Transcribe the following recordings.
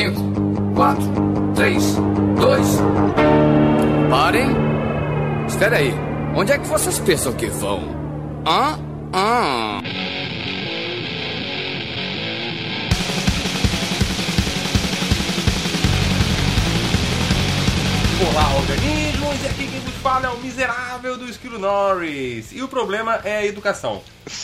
5, 4, 3, 2. Parem! Espera aí. Onde é que vocês pensam que vão? Hã? Hã? Olá, organismos! E aqui quem vos fala é o miserável do Esquilo Norris. E o problema é a educação.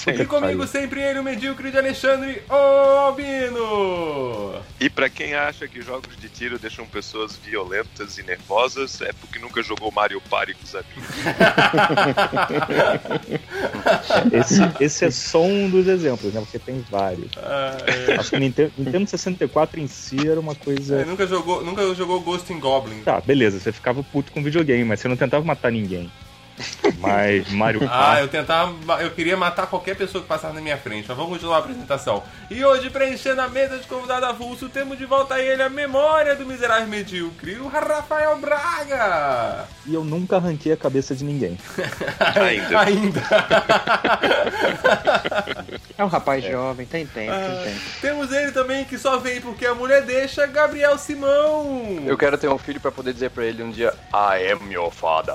E comigo sempre ele, o medíocre de Alexandre o Albino. E pra quem acha que jogos de tiro deixam pessoas violentas e nervosas, é porque nunca jogou Mario Party com os amigos. Esse, esse é só um dos exemplos, né? Porque tem vários. Ah, Acho que o Nintendo, Nintendo 64 em si era uma é, coisa. nunca, jogou, nunca jogou Ghost in Goblin. Tá, beleza, você ficava puto com videogame, mas você não tentava matar ninguém. Mas Mario Ah, Kart. eu tentava. Eu queria matar qualquer pessoa que passasse na minha frente, mas vamos continuar a apresentação. E hoje, preenchendo a mesa de convidado avulso, temos de volta ele a memória do miserável medíocre, o Rafael Braga! E eu nunca arranquei a cabeça de ninguém. Ainda. Ainda! É um rapaz jovem, tem tempo, Ah, tem tempo. temos ele também que só vem porque a mulher deixa, Gabriel Simão! Eu quero ter um filho pra poder dizer pra ele um dia I am your father.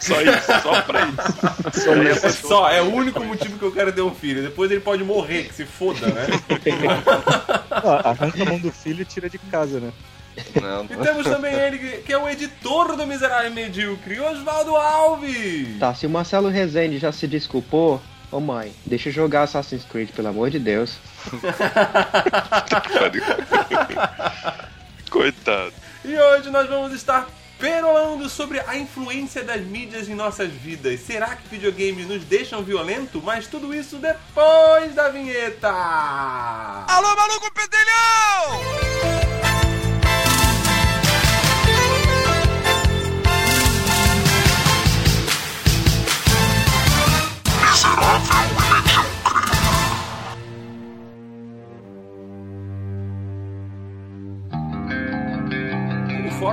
Só isso, só pra isso. É só, é o único motivo que eu quero ter um filho. Depois ele pode morrer, que se foda, né? Ah, arranca a mão do filho e tira de casa, né? Não, E temos também ele que- que é o editor do Miserável Medíocre, Oswaldo Alves! Tá, se o Marcelo Rezende já se desculpou, ô mãe, deixa eu jogar Assassin's Creed, pelo amor de Deus. Coitado. E hoje nós vamos estar perolando sobre a influência das mídias em nossas vidas. Será que videogames nos deixam violento? Mas tudo isso depois da vinheta! Alô, maluco pedelhão!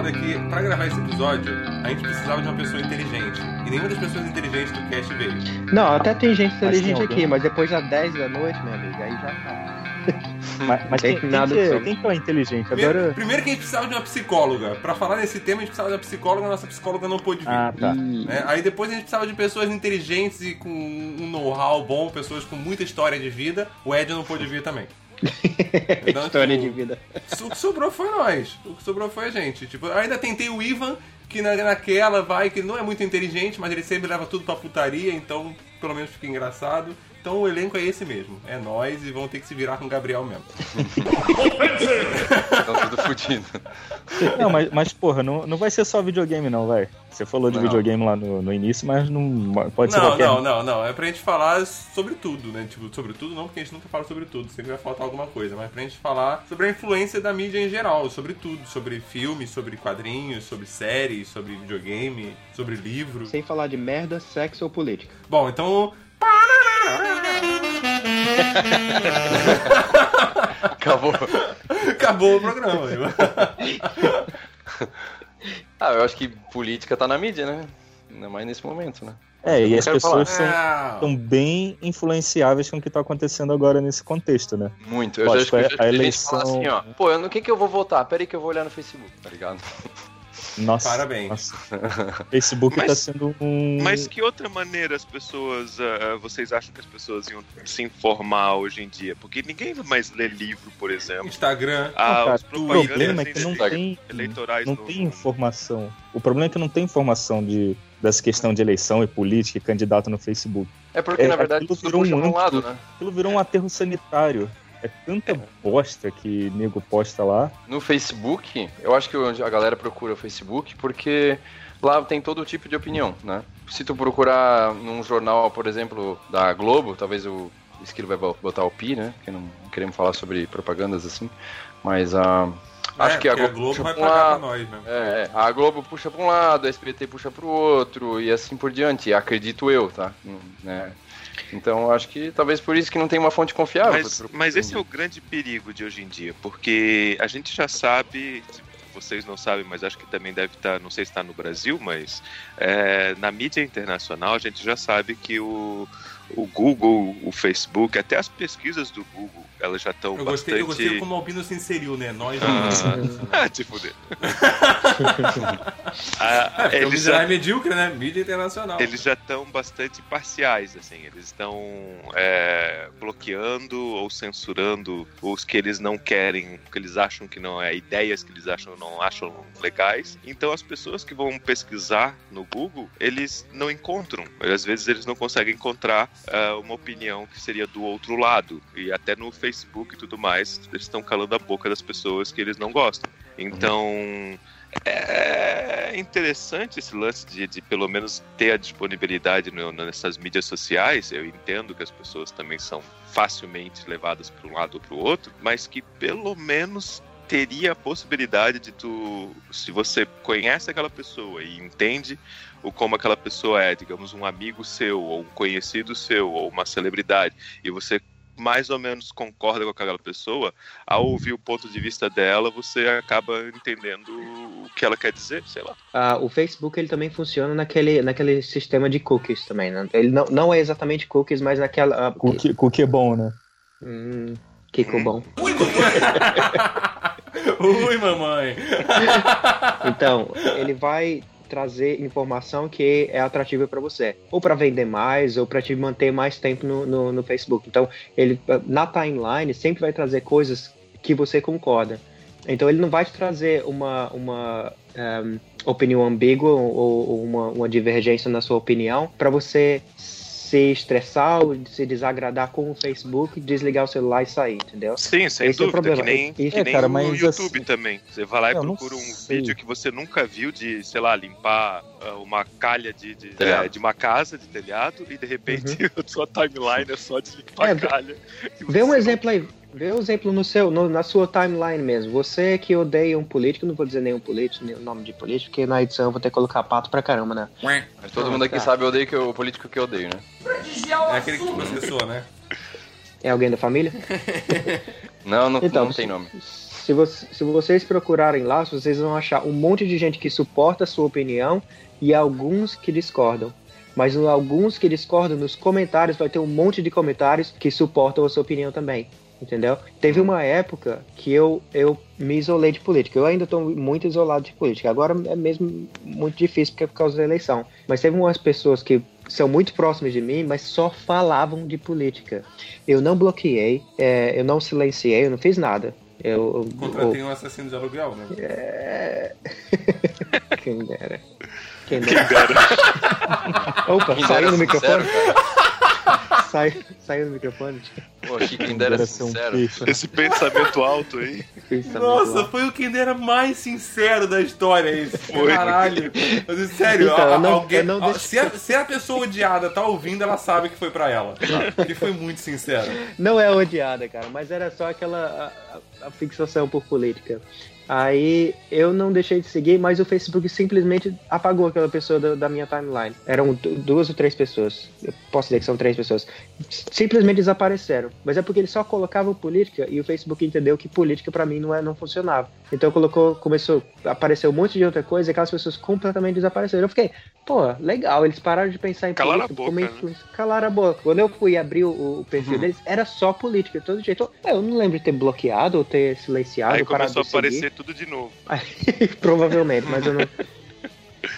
É que, pra gravar esse episódio, a gente precisava de uma pessoa inteligente. E nenhuma das pessoas inteligentes do cast veio. Não, até tem gente inteligente aqui, mas depois das 10 da noite, meu amigo, aí já tá. Mas, mas Tem quem, quem, nada que, quem que é inteligente? Primeiro, Agora. primeiro que a gente precisava de uma psicóloga. Pra falar nesse tema, a gente precisava de uma psicóloga, a nossa psicóloga não pôde vir. Ah, tá. Né? Aí depois a gente precisava de pessoas inteligentes e com um know-how bom, pessoas com muita história de vida. O Ed não pôde vir também. Então, História tipo, de vida. O que sobrou foi nós. O que sobrou foi a gente. Tipo, ainda tentei o Ivan, que na, naquela vai, que não é muito inteligente, mas ele sempre leva tudo pra putaria, então pelo menos fica engraçado. Então o elenco é esse mesmo. É nós e vão ter que se virar com o Gabriel mesmo. Estão tudo fudido. Não, mas, mas porra, não, não vai ser só videogame, não, vai. Você falou de Não. videogame lá no, no início, mas não pode ser Não, qualquer. não, não, não. É pra gente falar sobre tudo, né? Tipo, sobre tudo não, porque a gente nunca fala sobre tudo, sempre vai faltar alguma coisa, mas pra gente falar sobre a influência da mídia em geral, sobre tudo, sobre filmes, sobre quadrinhos, sobre séries, sobre videogame, sobre livro. Sem falar de merda, sexo ou política. Bom, então. Acabou. Acabou o programa. viu? Ah, eu acho que política tá na mídia, né? Ainda mais nesse momento, né? É, e Eu as quero pessoas são, são bem influenciáveis com o que tá acontecendo agora nesse contexto, né? Muito. Eu Lógico, já a- escutei a gente falar eleição- assim, ó. Pô, no que que eu vou votar? Pera aí que eu vou olhar no Facebook, tá ligado? Nossa. Parabéns. nossa. Facebook Mas- tá sendo um. Mas que outra maneira as pessoas, ah, vocês acham que as pessoas iam se informar hoje em dia? Porque ninguém mais lê livro, por exemplo. Instagram. Ah, Não, cara, os problema é que não tem, eleitorais não no- tem informação. O problema é que não tem informação de, dessa questão de eleição e política e candidato no Facebook. É porque, É, na verdade, aquilo tudo virou um um lado, né? Aquilo virou um aterro sanitário. É tanta bosta que nego posta lá. No Facebook, eu acho que a galera procura o Facebook porque lá tem todo tipo de opinião, né? Se tu procurar num jornal, por exemplo, da Globo, talvez o Esquilo vai bo- botar o pi, né? Porque não queremos falar sobre propagandas assim, mas a acho É, que a Globo, puxa vai pra um pagar lado, nós mesmo. é, é, a Globo puxa pra um lado, a SBT puxa pro outro e assim por diante, acredito eu, tá? Hum, Né? Então acho que talvez por isso que não tem uma fonte confiável. Mas, mas esse é o grande perigo de hoje em dia, porque a gente já sabe, vocês não sabem, mas acho que também deve estar, não sei se está no Brasil, mas é, na mídia internacional a gente já sabe que o, o Google, o Facebook, até as pesquisas do Google, elas já estão Eu bastante... gostei, eu gostei como o Albino se inseriu, né? Nós Ah, ah, te fuder. Ah, É, eles mídia já é medíocre, né? Mídia internacional. eles já estão bastante parciais, assim, eles estão é, bloqueando ou censurando os que eles não querem, que eles acham que não é, ideias que eles acham não acham legais. Então as pessoas que vão pesquisar no Google, eles não encontram, às vezes eles não conseguem encontrar ah, uma opinião que seria do outro lado. E até no Facebook e tudo mais, eles estão calando a boca das pessoas que eles não gostam. Então, é interessante esse lance de, de pelo menos ter a disponibilidade no- nessas mídias sociais. Eu entendo que as pessoas também são facilmente levadas para um lado ou para o outro, mas que pelo menos teria a possibilidade de tu, se você conhece aquela pessoa e entende o como aquela pessoa é, digamos um amigo seu ou um conhecido seu ou uma celebridade e você mais ou menos concorda com aquela pessoa, ao ouvir o ponto de vista dela, você acaba entendendo o que ela quer dizer, sei lá. Ah, o Facebook ele também funciona naquele, naquele sistema de cookies também, né? Ele não, não é exatamente cookies, mas naquela. ah, Cookie, cookie é bom, né? Hum, Kiko Hum. bom. Ui, mamãe. Então, ele vai trazer informação que é atrativa para você, ou para vender mais, ou para te manter mais tempo no, no, no Facebook. Então, ele na timeline sempre vai trazer coisas que você concorda. Então, ele não vai te trazer uma, uma ehm, opinião ambígua ou, ou uma, uma divergência na sua opinião para você se estressar ou se desagradar com o Facebook, desligar o celular e sair, entendeu? Sim, sem Esse é o dúvida, problema. que nem, Isso- que É, nem cara, o mas YouTube assim- também. Você vai lá e procura um vídeo que você nunca viu de, sei lá, limpar ah, uma calha de, de, é, de uma casa de telhado e de repente a sua timeline é só de limpar É, calha. Vê um exemplo aí. Vê um exemplo no seu, no- na sua timeline mesmo. Você que odeia um político, não vou dizer nenhum político, nem o nome de político, porque na edição eu vou ter que colocar pato pra caramba, né? Mas todo mundo aqui tá. sabe eu odeio que eu- o político que eu odeio, né? É aquele que processou, né? É alguém da família? Não, não, Então, não tem nome. Se, você- se vocês procurarem lá, vocês vão achar um monte de gente que suporta a sua opinião e alguns que discordam. Mas alguns que discordam, nos comentários vai ter um monte de comentários que suportam a sua opinião também. Entendeu? Teve uma época que eu, eu me isolei de política. Eu ainda estou muito isolado de política. Agora é mesmo muito difícil porque é por causa da eleição. Mas teve umas pessoas que são muito próximas de mim, mas só falavam de política. Eu não bloqueei, é, eu não silenciei, eu não fiz nada. Eu, eu- Contratei um assassino de aluguel, né? é... Quem dera. Quem dera. Opa, Quem saiu dera no sincero, microfone? cara. Saiu, saiu no microfone? Pô, achei que quem dera Dera ser um sincero. peixe. Esse pensamento alto aí. Pensamento Nossa, lá. foi o quem era mais sincero da história esse. Foi. Caralho. Mas, sério, Então, a- não- alguém, a- se, a, se a pessoa odiada tá ouvindo, ela sabe que foi pra ela. Ele foi muito sincero. Não é odiada, cara, mas era só aquela a, a- a fixação por política. Aí eu não deixei de seguir, mas o Facebook simplesmente apagou aquela pessoa da, da minha timeline. Eram du- duas ou três pessoas. Eu posso dizer que são três pessoas. Simplesmente desapareceram. Mas é porque eles só colocavam política e o Facebook entendeu que política pra mim não, é, não funcionava. Então colocou, começou a aparecer um monte de outra coisa e aquelas pessoas completamente desapareceram. Eu fiquei, pô, legal, eles pararam de pensar em Calaram política. a como boca, né? Calaram a boca. Quando eu fui abrir o, o perfil Uhum. deles, era só política, de todo jeito. Eu, não lembro de ter bloqueado ou ter silenciado. Aí começou a aparecer tudo de novo. Provavelmente, mas eu não.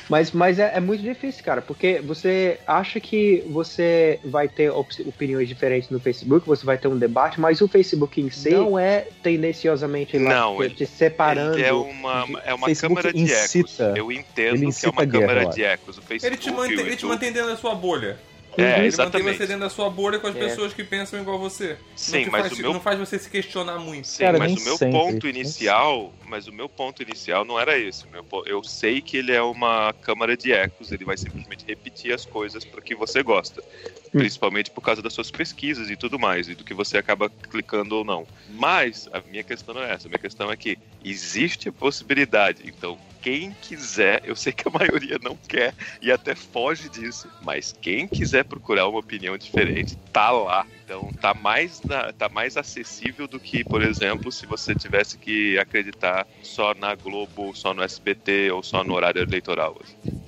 Mas, mas é, é muito difícil, cara, porque você acha que você vai ter op- opiniões diferentes no Facebook, você vai ter um debate, mas o Facebook em si não é tendenciosamente lá Não, te, ele- te separando. Ele é uma, é uma Facebook câmara de incita- ecos. Eu ele entendo que é uma câmara de ecos. O Ele Facebook, te, mantém, ele te mantém dentro da sua bolha. É, Ele mantém exatamente. você dentro da sua bolha com as É. pessoas que pensam igual você. Sim, mas faz, o meu não faz você se questionar muito. Sim, Cara, mas o meu sempre, ponto inicial, mas o meu ponto inicial não era esse. Meu eu sei que ele é uma câmara de ecos, ele vai simplesmente repetir as coisas para que você gosta, principalmente por causa das suas pesquisas e tudo mais, e do que você acaba clicando ou não. Mas a minha questão não é essa, a minha questão é que existe a possibilidade. Então, quem quiser, eu sei que a maioria não quer e até foge disso, mas quem quiser procurar uma opinião diferente, tá lá. Então tá mais, na- tá mais acessível do que, por exemplo, se você tivesse que acreditar só na Globo, só no SBT ou só no horário eleitoral. assim.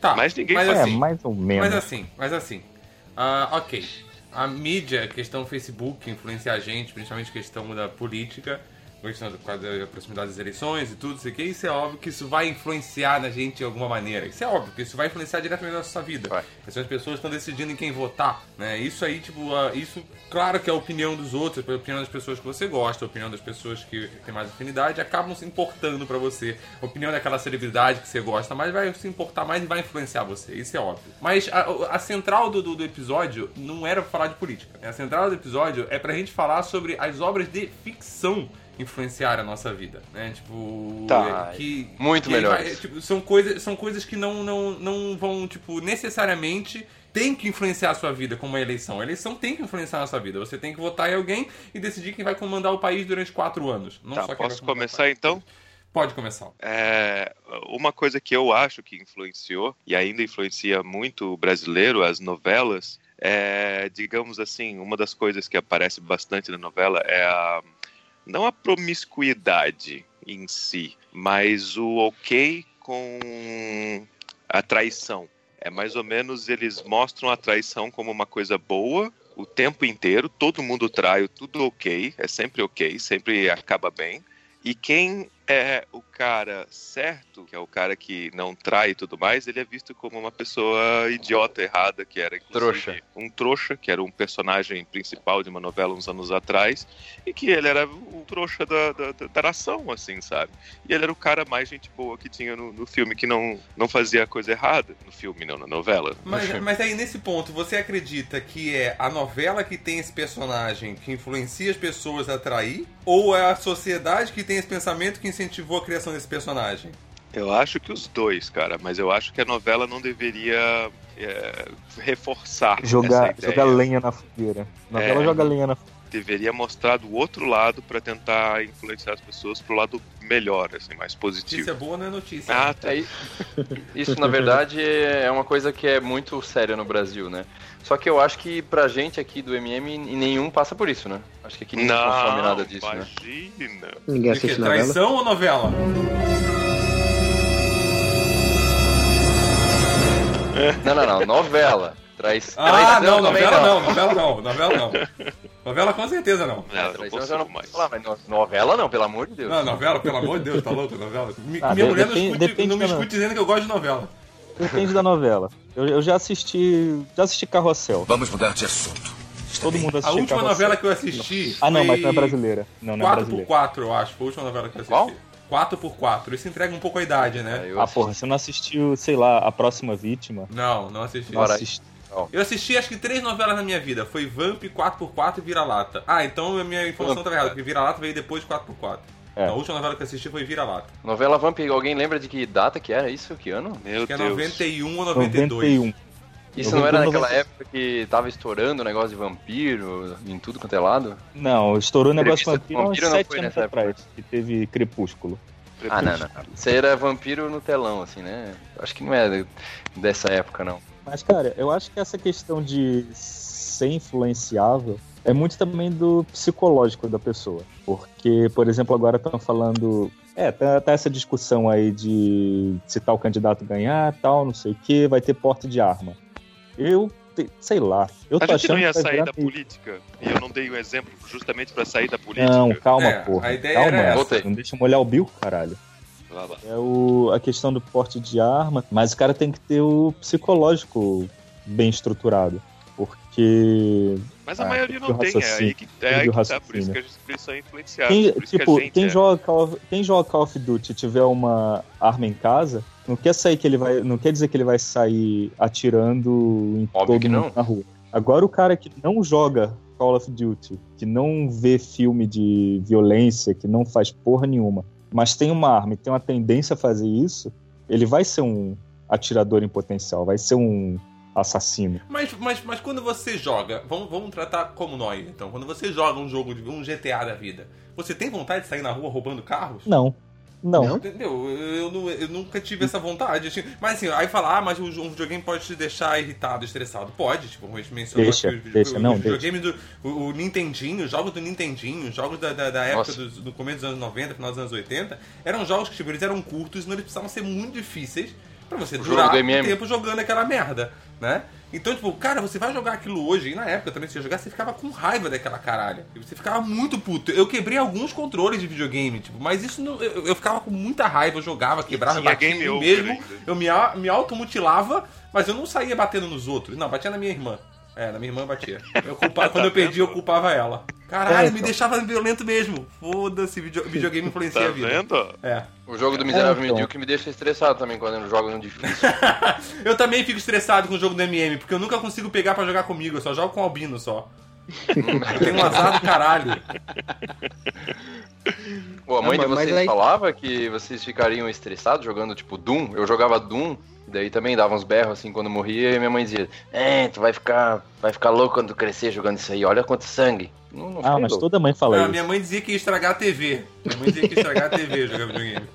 Tá, Mas ninguém mas faz É, assim, mais ou menos. Mas assim, mas assim. Ah, ok. a mídia, questão Facebook, influenciar a gente, principalmente questão da política, questão da proximidade das eleições e tudo isso aqui, isso é óbvio que isso vai influenciar na gente de alguma maneira. Isso é óbvio que isso vai influenciar diretamente na nossa vida. Vai. As pessoas estão decidindo em quem votar, né? Isso aí, tipo, uh, isso, claro que é a opinião dos outros, a opinião das pessoas que você gosta, a opinião das pessoas que têm mais afinidade, acabam se importando pra você. A opinião daquela celebridade que você gosta, mas vai se importar mais e vai influenciar você. Isso é óbvio. Mas a, a central do, do, do episódio não era pra falar de política. né? A central do episódio é pra gente falar sobre as obras de ficção influenciar a nossa vida, né? Tipo, Tá, é, que muito melhor tipo, são coisas, são coisas que não, não, não vão, tipo, necessariamente tem que influenciar a sua vida como uma eleição. A eleição tem que influenciar a sua vida. Você tem que votar em alguém e decidir quem vai comandar o país durante quatro anos. Não Tá, só posso começar então? Pode começar. É, uma coisa que eu acho que influenciou, e ainda influencia muito o brasileiro, as novelas, é, digamos assim, uma das coisas que aparece bastante na novela é a. Não a promiscuidade em si, mas o ok com a traição. É mais ou menos eles mostram a traição como uma coisa boa o tempo inteiro, todo mundo trai, tudo ok, é sempre ok, sempre acaba bem. E quem é o cara certo, que é o cara que não trai e tudo mais, ele é visto como uma pessoa idiota, errada, que era Trouxa. um trouxa, que era um personagem principal de uma novela uns anos atrás, e que ele era o trouxa da, da, da- da nação, assim, sabe? E ele era o cara mais gente boa que tinha no, no filme, que não, não fazia a coisa errada. No filme, não, na novela. Mas, mas aí, nesse ponto, você acredita que é a novela que tem esse personagem que influencia as pessoas a trair? Ou é a sociedade que tem esse pensamento que incentivou a criação desse personagem? Eu acho que os dois, cara, mas eu acho que a novela não deveria é, reforçar Jogar, essa ideia. jogar lenha na fogueira. É. novela joga lenha na fogueira. Deveria mostrar do outro lado pra tentar influenciar as pessoas pro lado melhor, assim, mais positivo. Notícia boa não é notícia. Ah, tá. É, isso, na verdade, é uma coisa que é muito séria no Brasil, né? Só que eu acho que pra gente aqui do MM, nenhum passa por isso, né? Acho que aqui ninguém consome Não, nada disso, né? imagina. Ninguém De quê? assiste novela. Traição ou novela? Não, não, não. Novela. Traz... Ah, traição não, também novela não, novela não, novela não. Novela com certeza não. Não, não consigo não mais. falar, mas no- novela não, pelo amor de Deus. Não, novela, pelo amor de Deus, tá louco, novela. Mi- Ah, minha de- mulher não, depende- escute, depende não me escute dizendo que eu gosto de novela. Depende da novela. Eu, eu já assisti. Já assisti Carrossel. Vamos mudar de assunto. Todo mundo A assistiu última Carrossel. novela que eu assisti. Ah, não, foi mas não é brasileira. Não, não é brasileira. 4x4, eu acho. Foi a última novela que eu assisti. Qual? 4x4. Isso entrega um pouco a idade, né? Ah, assisti. porra, você não assistiu, sei lá, A Próxima Vítima? Não, não assisti. Não Ora, Eu assisti acho que três novelas na minha vida. Foi Vamp, 4x4 e Vira-Lata. Ah, então a minha informação tá errada, porque Vira-Lata veio depois de 4x4. É. A última novela que eu assisti foi Vira-Lata. Novela Vamp, alguém lembra de que data que era isso? Que ano? Meu Acho que é Deus. 91 ou 92. 91. Isso não era 91, naquela 90. época que tava estourando o negócio de vampiro em tudo quanto é lado? Não, estourou o negócio Entrevista vampiro uns vampiro não 7 foi anos nessa época. atrás, que teve Crepúsculo. Ah, não, não. Isso aí era vampiro no telão, assim, né? Acho que não é dessa época, não. Mas, cara, eu acho que essa questão de ser influenciável é muito também do psicológico da pessoa. Porque, por exemplo, agora estão falando. É, tá, tá essa discussão aí de se tal candidato ganhar, tal, não sei o que, vai ter porte de arma. Eu, sei lá. Eu A tô gente achando não ia sair virar da política. E eu não dei um exemplo justamente pra sair da política. Não, calma, É, porra. a ideia calma. era essa. Não deixa eu molhar o bico, caralho. É o, a questão do porte de arma, mas o cara tem que ter o psicológico bem estruturado. Porque Mas a Ah, maioria não tem, é aí que, é aí o que tá, por isso que a gente precisa influenciar. quem, tipo, que gente quem, é- joga Call of, quem joga Call of Duty e tiver uma arma em casa, não quer sair que ele vai. Não quer dizer que ele vai sair atirando em Óbvio todo mundo não. na rua. Agora o cara que não joga Call of Duty, que não vê filme de violência, que não faz porra nenhuma, mas tem uma arma e tem uma tendência a fazer isso, ele vai ser um atirador em potencial, vai ser um assassino. Mas, mas, mas quando você joga, vamos, vamos tratar como nós, então. Quando você joga um jogo de um GTA da vida, você tem vontade de sair na rua roubando carros? Não. Não. Não? Entendeu? Eu, eu eu nunca tive essa vontade. assim. Mas assim, aí falar, ah, mas o, um videogame pode te deixar irritado, estressado. Pode, tipo, a gente mencionou Deixa, aqui os, deixa, os não, videogames do. O, o Nintendinho, os jogos do Nintendinho, os jogos da, da, da época dos- do, começo dos anos 90, final dos anos 80, eram jogos que, tipo, eles eram curtos, não eles precisavam ser muito difíceis pra você O durar do um tempo jogando aquela merda, né? Então, tipo, cara, você vai jogar aquilo hoje, e na época também, você ia jogar, você ficava com raiva daquela caralho. E Você ficava muito puto. Eu quebrei alguns controles de videogame, tipo, mas isso não, eu, eu ficava com muita raiva, eu jogava, quebrava, tinha batia game over mesmo. Eu me, me automutilava, mas eu não saía batendo nos outros. Não, batia na minha irmã. É, na minha irmã batia. Eu culpa- quando eu perdi, eu culpava ela. Caralho, É, me então. deixava violento mesmo. Foda-se, video- videogame influencia Tá a vida. vendo? É. O jogo do Miserável É, então. Medíocre me deixa estressado também quando eu jogo no difícil. Eu também fico estressado com o jogo do MM, porque eu nunca consigo pegar pra jogar comigo, eu só jogo com o Albino só. Eu tenho um azar do caralho. Pô, a mãe Não, de vocês aí- falava que vocês ficariam estressados jogando tipo Doom? Eu jogava Doom, daí também dava uns berros assim quando morria e minha mãe dizia: É, tu vai ficar, vai ficar louco quando tu crescer jogando isso aí, olha quanto sangue. Não, não Ah, mas louco. toda mãe fala Ah, isso. minha mãe dizia que ia estragar a TV. Minha mãe dizia que ia estragar a TV jogar videogame.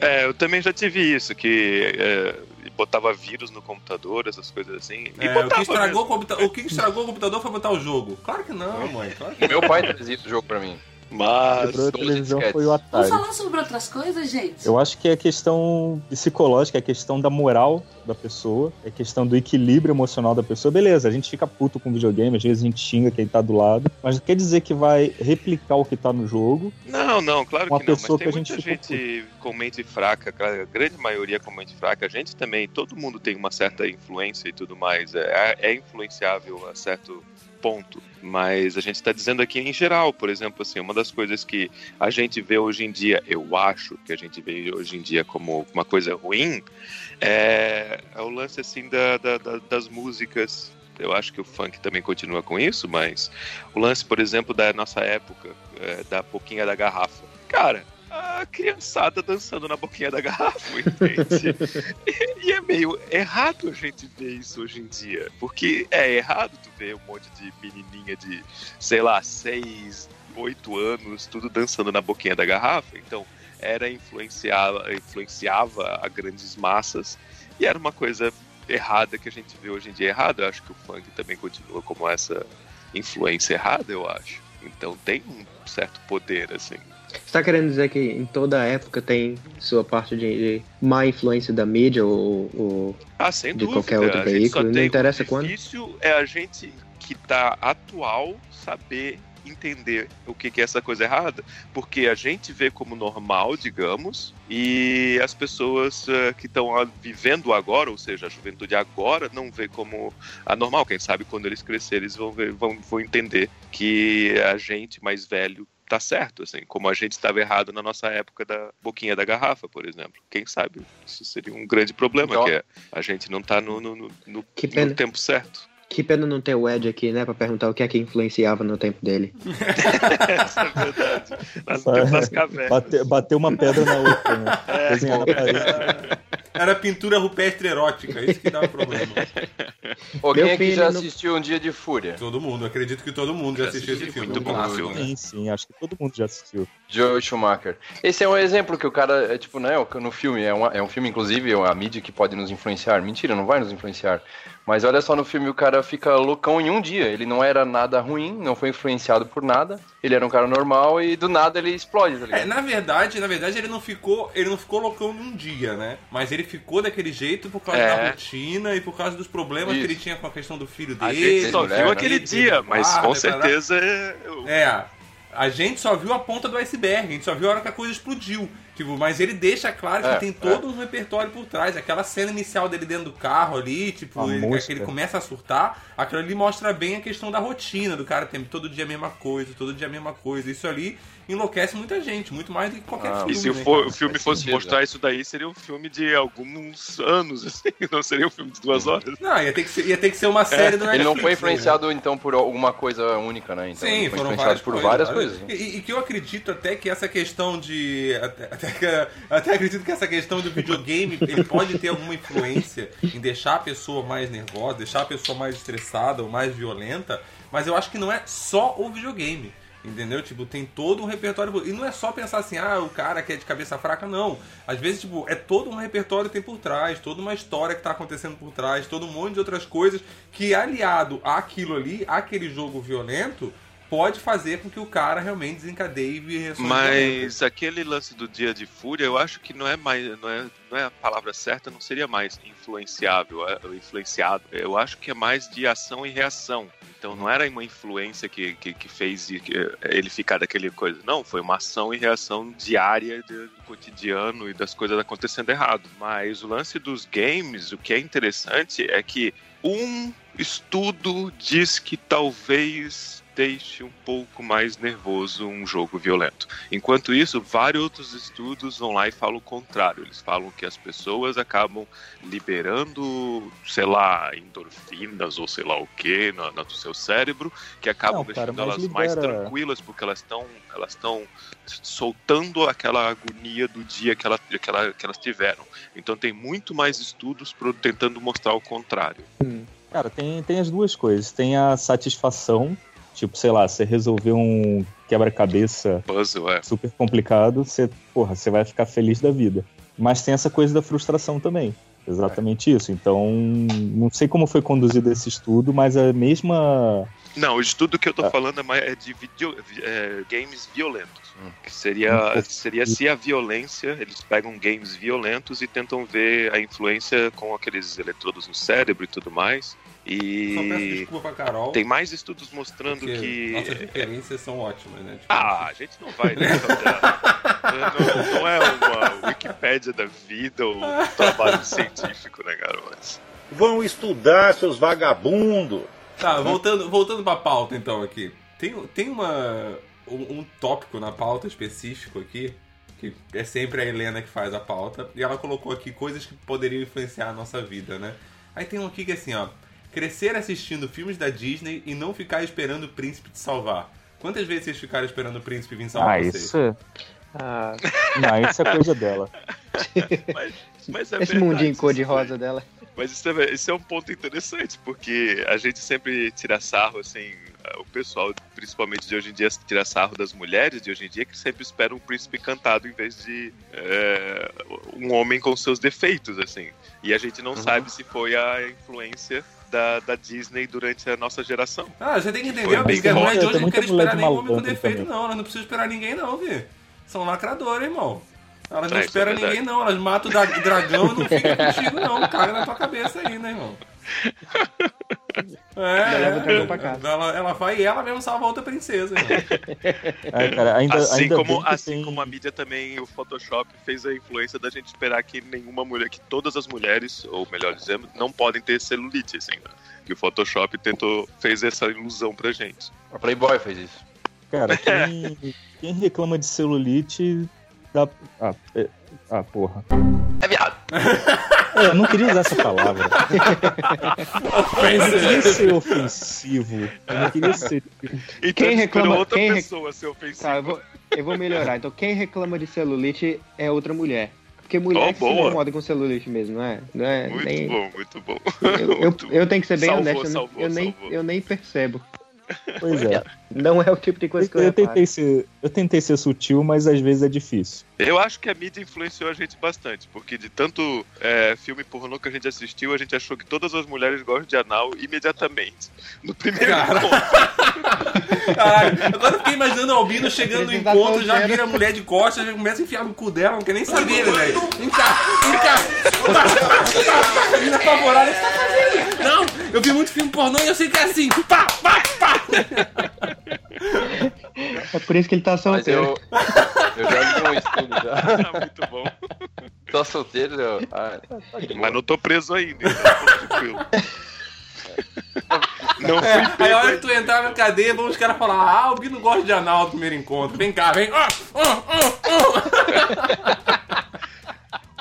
É, é, eu também já tive isso, que é, botava vírus no computador, essas coisas assim. E É, o, que estragou o, computa- o que estragou o computador foi botar o jogo. Claro que não, mãe. Claro que Meu pai trazia esse jogo pra mim. Mas. Quebrou a 12 televisão disquetes. foi o Vamos Atari. falar sobre outras coisas, gente? Eu acho que é questão psicológica, é questão da moral da pessoa, é questão do equilíbrio emocional da pessoa. Beleza, a gente fica puto com videogame, às vezes a gente xinga quem tá do lado, mas não quer dizer que vai replicar o que tá no jogo. Não, não, claro Uma que não, mas pessoa tem que a gente muita gente com mente fraca, a grande maioria com mente fraca, a gente também, todo mundo tem uma certa influência e tudo mais, é, é influenciável a certo ponto, mas a gente está dizendo aqui em geral, por exemplo, assim, uma das coisas que a gente vê hoje em dia, eu acho que a gente vê hoje em dia como uma coisa ruim, é, é o lance assim da- da- da- das músicas eu acho que o funk também continua com isso, mas o lance, por exemplo, da nossa época, é, da boquinha da garrafa. Cara, a criançada dançando na boquinha da garrafa, entende? e, e é meio errado a gente ver isso hoje em dia. Porque é errado tu ver um monte de menininha de, sei lá, seis, oito anos, tudo dançando na boquinha da garrafa. Então, era influenciava, influenciava a grandes massas e era uma coisa errada que a gente vê hoje em dia errada. Eu acho que o funk também continua como essa influência errada, eu acho. Então tem um certo poder, assim. Você tá querendo dizer que em toda época tem sua parte de, de má influência da mídia ou, ou Ah, sem De dúvida. qualquer outro a veículo, não interessa o quando. difícil é a gente que tá atual saber entender o que, que é essa coisa errada, porque a gente vê como normal, digamos, e as pessoas eh, que estão vivendo agora, ou seja, a juventude agora, não vê como anormal. Quem sabe quando eles crescerem, eles vão, ver, vão, vão entender que a gente mais velho tá certo, assim, como a gente estava errado na nossa época da boquinha da garrafa, por exemplo. Quem sabe isso seria um grande problema, Então- que é a gente não tá no, no, no, no- tempo certo. Que pena não ter o Ed aqui, né? Pra perguntar o que é que influenciava no tempo dele. Essa é verdade. Nas, Só- nas cavernas. Bater, bater uma pedra na outra, né? É, Desenhar na parede. Era pintura rupestre erótica, isso que dava problema. Ô, quem é que já não- assistiu Um Dia de Fúria? Todo mundo, acredito que todo mundo já Já assistiu esse assisti, filme. muito um bom clássico, filme. Sim, sim, acho que todo mundo já assistiu. Joe Schumacher. Esse é um exemplo que o cara, é tipo, né, o- no filme, é, uma- é um filme, inclusive, é a mídia que pode nos influenciar. Mentira, não vai nos influenciar. Mas olha só, no filme o cara fica loucão em um dia. Ele não era nada ruim, não foi influenciado por nada. Ele era um cara normal e do nada ele explode, tá É, ligado? na verdade, na verdade ele não ficou, ele não ficou loucão num dia, né? Mas ele ficou daquele jeito por causa É. da rotina e por causa dos problemas Isso. que ele tinha com a questão do filho A dele. gente só viu aquele dia, mas com certeza é, É, a gente só viu a ponta do iceberg, a gente só viu a hora que a coisa explodiu. Tipo, mas ele deixa claro que É, tem todo um repertório por trás. Aquela cena inicial dele dentro do carro ali, tipo, ele, que ele começa a surtar, aquilo ali mostra bem a questão da rotina do cara, tem todo dia a mesma coisa, todo dia a mesma coisa. Isso ali enlouquece muita gente, muito mais do que qualquer Ah, filme. E se o, né, for- o filme fosse sentido, mostrar isso daí, seria um filme de alguns anos, assim, não seria um filme de duas horas. Não, ia ter que ser, ia ter que ser uma série do Ele não Netflix, foi né? influenciado, então, por alguma coisa única, né? Então, Sim, foram influenciado várias por coisas, várias várias- coisas. né? E, e que eu acredito até que essa questão de. Até, até, até acredito que essa questão do videogame ele pode ter alguma influência em deixar a pessoa mais nervosa, deixar a pessoa mais estressada ou mais violenta, mas eu acho que não é só o videogame. Entendeu? Tipo, tem todo um repertório. E não é só pensar assim, ah, o cara que é de cabeça fraca, não. Às vezes, tipo, é todo um repertório que tem por trás, toda uma história que tá acontecendo por trás, todo um monte de outras coisas que, aliado àquilo ali, àquele jogo violento, pode fazer com que o cara realmente desencadeie Mas aquele lance do dia de fúria, eu acho que não é mais, não é, não é a palavra certa, não seria mais influenciável, é, influenciado. Eu acho que é mais de ação e reação. Então não era uma influência que, que, que fez ele ficar daquele coisa. Não, foi uma ação e reação diária do cotidiano e das coisas acontecendo errado. Mas o lance dos games, o que é interessante é que um estudo diz que talvez deixe um pouco mais nervoso um jogo violento. Enquanto isso, vários outros estudos vão lá e falam o contrário. Eles falam que as pessoas acabam liberando, sei lá, endorfinas ou sei lá o que no, no seu cérebro, que acabam Não, deixando elas libera... mais tranquilas porque elas estão elas estão soltando aquela agonia do dia que, ela, que, ela, que elas tiveram. Então tem muito mais estudos pro, tentando mostrar o contrário. Hum. Cara, tem, tem as duas coisas. Tem a satisfação Tipo, sei lá, você resolveu um quebra-cabeça é. super complicado, você, porra, você vai ficar feliz da vida. Mas tem essa coisa da frustração também. Exatamente é. isso. Então, não sei como foi conduzido esse estudo, mas a mesma. Não, o estudo que eu tô ah. falando é, é de video, é, games violentos. Hum. Que seria, seria se a violência, eles pegam games violentos e tentam ver a influência com aqueles eletrodos no cérebro e tudo mais. E Só peço desculpa pra Carol. Tem mais estudos mostrando que. Nossas referências são ótimas, né? Tipo, ah, a gente não vai. Né, não, não é uma Wikipédia da vida ou um trabalho científico, né, garoto? Vão estudar, seus vagabundos! Tá, voltando, voltando pra pauta então aqui. Tem, tem uma, um, um tópico na pauta específico aqui que é sempre a Helena que faz a pauta, e ela colocou aqui coisas que poderiam influenciar a nossa vida, né? Aí tem um aqui que é assim, ó. Crescer assistindo filmes da Disney e não ficar esperando o príncipe te salvar. Quantas vezes vocês ficaram esperando o príncipe vir salvar ah, vocês? Isso... Ah, não, isso é coisa dela. mas, mas é Esse verdade, mundinho cor-de-rosa dela. Mas isso é, isso é um ponto interessante, porque a gente sempre tira sarro, assim, o pessoal, principalmente de hoje em dia, tira sarro das mulheres de hoje em dia, que sempre esperam um príncipe cantado em vez de é, um homem com seus defeitos, assim. E a gente não uhum. sabe se foi a influência da, da Disney durante a nossa geração. Ah, você tem que entender, amiga. As mulheres de hoje não querem esperar nenhum homem com defeito, também. não. Elas não precisam esperar ninguém, não, viu? São lacradoras, irmão. Elas não é, é esperam é ninguém, não. Elas matam o dragão e não ficam contigo, não. Caga na tua cabeça aí, né, irmão? É, ela, ela vai e ela mesmo salva outra princesa. É, cara, ainda, assim ainda como, assim tem... como a mídia também, o Photoshop fez a influência da gente esperar que nenhuma mulher, que todas as mulheres, ou melhor dizendo, não podem ter celulite assim, né? Que o Photoshop tentou, fez essa ilusão pra gente. A Playboy fez isso. Cara, quem, quem reclama de celulite dá. Ah, é... ah porra. É viado. É, eu não queria usar essa palavra. eu não queria ser ofensivo. Eu não queria ser. Então, quem reclama outra quem pessoa ser ofensivo. Tá, eu vou, eu vou melhorar. Então, quem reclama de celulite é outra mulher. Porque mulher oh, que se incomoda com celulite mesmo, não é? Não é muito nem... bom, muito bom. Eu, eu, eu, tenho que ser bem salvou, honesto, salvou, eu, nem, eu nem percebo. Pois é. Não é o tipo de coisa que eu, eu tentei ser Eu tentei ser sutil, mas às vezes é difícil. Eu acho que a mídia influenciou a gente bastante, porque de tanto é, filme pornô que a gente assistiu, a gente achou que todas as mulheres gostam de anal imediatamente. No primeiro Cara. encontro. Caralho, agora eu fiquei imaginando o Albino chegando no encontro, já vira a mulher de costas, já começa a enfiar no cu dela, não quer nem saber, velho. Vem cá, vem cá. A menina apavorada, o que você tá fazendo? Não, eu vi muito filme pornô e eu sei que é assim. Pá, pá, pá. É por isso que ele tá solteiro. Eu, eu já li um estudo já. Muito bom. Tô solteiro, eu... ah, tá Mas não tô preso ainda, então tranquilo. Não fui é, Aí a hora que tu entrar na cadeia, vão os caras falar: Ah, o Bino gosta de anal no primeiro encontro. Vem cá, vem. Oh, oh, oh,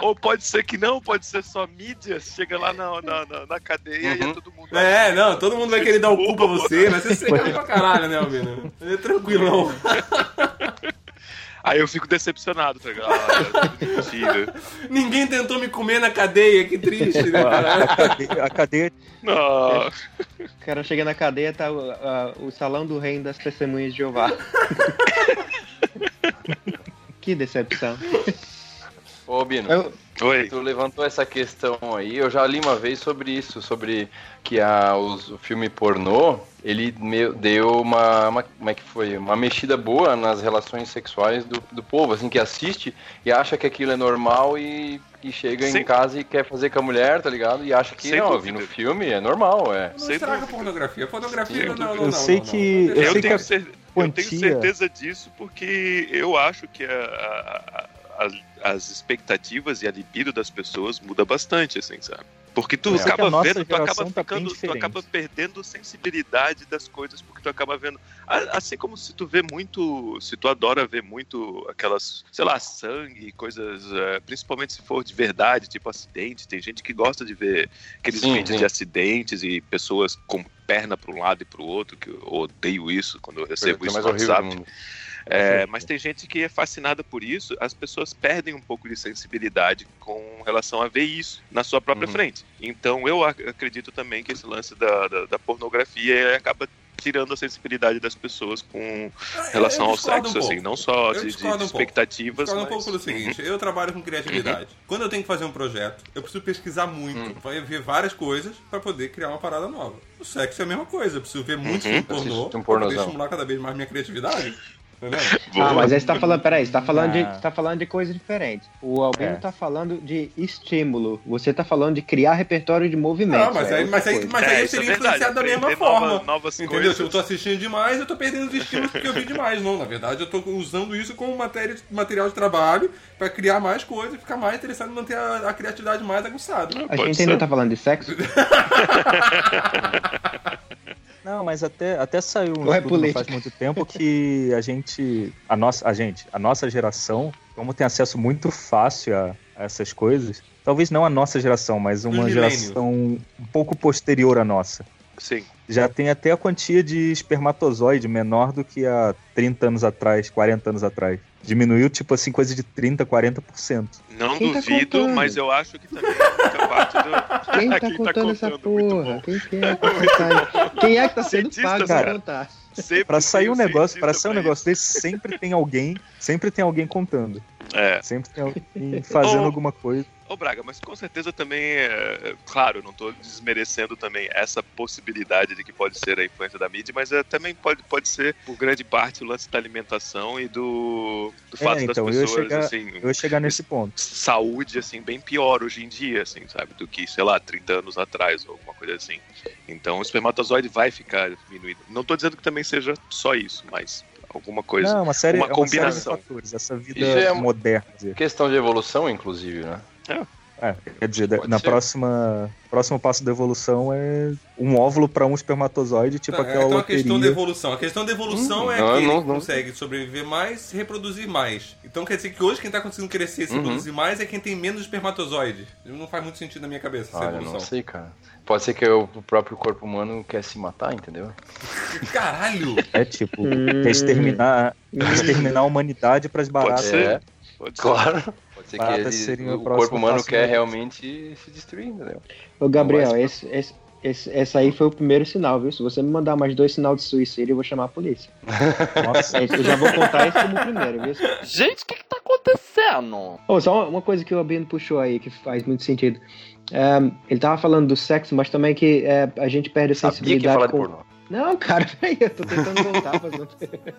Ou pode ser que não, pode ser só mídia. Chega lá na, na, na, na cadeia uhum. e é todo mundo. É, não, todo mundo vai querer dar o cu pra você, mas você se pra caralho, né, Albino? É tranquilão. Aí eu fico decepcionado, tá ligado? Ah, mentira. Ninguém tentou me comer na cadeia, que triste, né, cara? A cadeia. A cadeia... Não. O cara chega na cadeia, tá o, a, o salão do reino das testemunhas de Jeová. que decepção. Ô, Bino, eu... Oi. tu levantou essa questão aí. Eu já li uma vez sobre isso, sobre que a, os, o filme pornô ele me- deu uma, uma. Como é que foi? Uma mexida boa nas relações sexuais do, do povo, assim, que assiste e acha que aquilo é normal e, e chega Sem- em casa e quer fazer com a mulher, tá ligado? E acha que Sem não, dúvida. vi no filme, é normal, é. Não Sem estraga dúvida. pornografia. Pornografia Sem não, não, não, Eu sei não, que- não. eu Eu, sei que tenho a cer- eu tenho quantia- certeza disso porque eu acho que a- a- a- as- as expectativas e a libido das pessoas muda bastante, assim, sabe? Porque tu Eu a acaba vendo, tu acaba tá ficando, tu acaba perdendo sensibilidade das coisas, porque tu acaba vendo. Assim como se tu vê muito. Se tu adora ver muito aquelas, sei lá, sangue, coisas. eh, principalmente se for de verdade, tipo acidente. Tem gente que gosta de ver aqueles Sim, vídeos sim. de acidentes e pessoas com perna para um lado e para o outro, que eu odeio isso quando eu recebo Coisa isso no WhatsApp. É, mas tem gente que é fascinada por isso, as pessoas perdem um pouco de sensibilidade com relação a ver isso na sua própria Uhum. frente. Então eu ac- acredito também que esse lance da, da, da pornografia acaba tirando a sensibilidade das pessoas com relação Eu ao discordo um sexo, assim, não só Eu de, de um expectativas, um mas... pouco pelo seguinte, eu trabalho com criatividade. Quando eu tenho que fazer um projeto, eu preciso pesquisar muito, Hum. vai ver várias coisas pra poder criar uma parada nova. O sexo é a mesma coisa, eu preciso ver muito Uhum. filme pornô um pornozão. estimular cada vez mais minha criatividade. Ah, mas aí você tá falando, peraí, você tá falando, de, Ah. você tá falando de coisa diferente. O Albino É. tá falando de estímulo. Você tá falando de criar repertório de movimento. Não, mas é aí, mas aí, mas É, aí eu isso é seria verdade, influenciado da mesma forma. nova- novas entendeu? coisas. Se eu tô assistindo demais, eu tô perdendo os estímulos porque eu vi demais. Não, na verdade, eu tô usando isso como matéria, material de trabalho pra criar mais coisas e ficar mais interessado em manter a, a criatividade mais aguçada. A Pode gente ser. ainda tá falando de sexo? Não, mas até, até saiu um Ou é estudo faz muito tempo que a gente, a nossa, a gente, a nossa geração, como tem acesso muito fácil a, a essas coisas, talvez não a nossa geração, mas uma geração um pouco posterior à nossa. Sim, Já tem até a quantia de espermatozoide menor do que há 30 anos atrás, 40 anos atrás. Diminuiu, tipo assim, coisa de 30, 40%. não Quem tá duvido, contando? mas eu acho que também muita parte do... Quem tá Quem contando essa contando, porra? bom. Quem, é que tá? Quem é que tá sendo Cientistas, pago pra contar? Pra sair um negócio, cientista para sair um negócio desse, sempre tem alguém, sempre tem alguém contando. É. Sempre tem alguém fazendo Ou- alguma coisa. Ô Braga, mas com certeza também, é, é, claro, não tô desmerecendo também essa possibilidade de que pode ser a influência da mídia, mas é, também pode, pode ser, por grande parte, o lance da alimentação e do, do fato então, eu das pessoas, chegar- assim, Eu chegar nesse ponto. saúde, assim, bem pior hoje em dia, assim, sabe, do que, sei lá, 30 anos atrás ou alguma coisa assim. Então o espermatozoide vai ficar diminuído. Não tô dizendo que também seja só isso, mas alguma coisa. Não, uma série, uma é uma série de combinação. fatores. Essa vida Isso é moderna. Questão de evolução, inclusive, né? É, quer dizer, Pode na ser. próxima próximo passo da evolução é um óvulo para um espermatozoide, tipo Tá, aquela então a questão da loteria. evolução. A questão da evolução Hum, é não, que ele não, não. consegue sobreviver mais e reproduzir mais. Então quer dizer que hoje quem tá conseguindo crescer e se Uhum. reproduzir mais é quem tem menos espermatozoide. Não faz muito sentido na minha cabeça essa Olha, não evolução. sei, cara. Pode ser que o próprio corpo humano quer se matar, entendeu? Caralho! É tipo, quer exterminar, exterminar a humanidade para as Pode baratas. ser. É, Pode ser. claro. Pode ser que ele- o corpo humano quer da- realmente se destruir, entendeu? Ô, Gabriel, Não vai esse, esse, esse, esse aí foi o primeiro sinal, viu? Se você me mandar mais dois sinais de suicídio, eu vou chamar a polícia. Nossa, Eu já vou contar isso como o primeiro, viu? Gente, o que, que tá acontecendo? Ô, só uma, coisa que o Albino puxou aí, que faz muito sentido. É, ele tava falando do sexo, mas também que é, a gente perde a Sabia que ia sensibilidade falar de com... pornô. Não, cara, peraí, eu tô tentando voltar. não-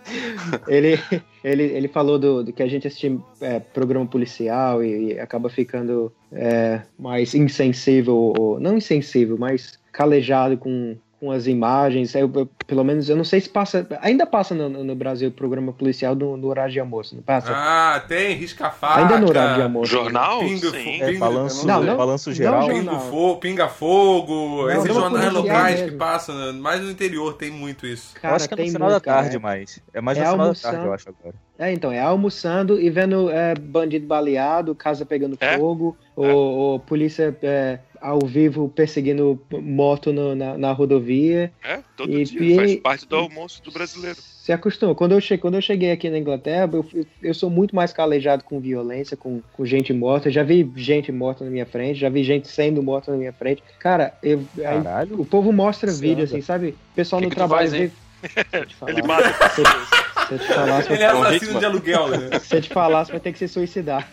ele, ele, ele falou do, do que a gente assiste é, programa policial e, e acaba ficando é, mais insensível, ou, não insensível, mas calejado com, com as imagens. Eu, eu- pelo menos, eu não sei se passa. Ainda passa no, no Brasil o programa policial no, no horário de almoço, não passa? Ah, tem, risca-faca. Ainda no horário de almoço. Jornal? Pinga, Sim. é, pinga- balanço, Não, não- balanço não geral. jornal. Pingo fo Pinga Fogo, Não, esses não, jornais locais mesmo. que passam, mais no interior tem muito isso. eu acho que é no tem final muito, da tarde, cara. mais. É mais no É final almoçando. da tarde, eu acho agora. É, então, é almoçando e vendo é, bandido baleado, casa pegando É? fogo, ou, ou polícia é, ao vivo perseguindo moto no- na, na rodovia. É, todo E- dia, e- faz parte do almoço do brasileiro. Se acostuma. Quando eu, che quando eu cheguei aqui na Inglaterra, eu, eu sou muito mais calejado com violência, com, com gente morta. Já vi gente morta na minha frente, já vi gente sendo morta na minha frente. Cara, eu, aí Caralho. o povo mostra Você vídeo, anda. assim, sabe? O pessoal Que no que tu trabalho faz, hein? vê. Ele mata se, se eu te falar, você Ele é um assassino de aluguel, né? se eu te falar, você vai ter que se suicidar.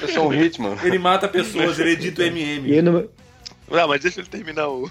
Eu sou um Hitman. Ele mata pessoas, ele edita o E MM. eu não- Não, mas deixa ele terminar o.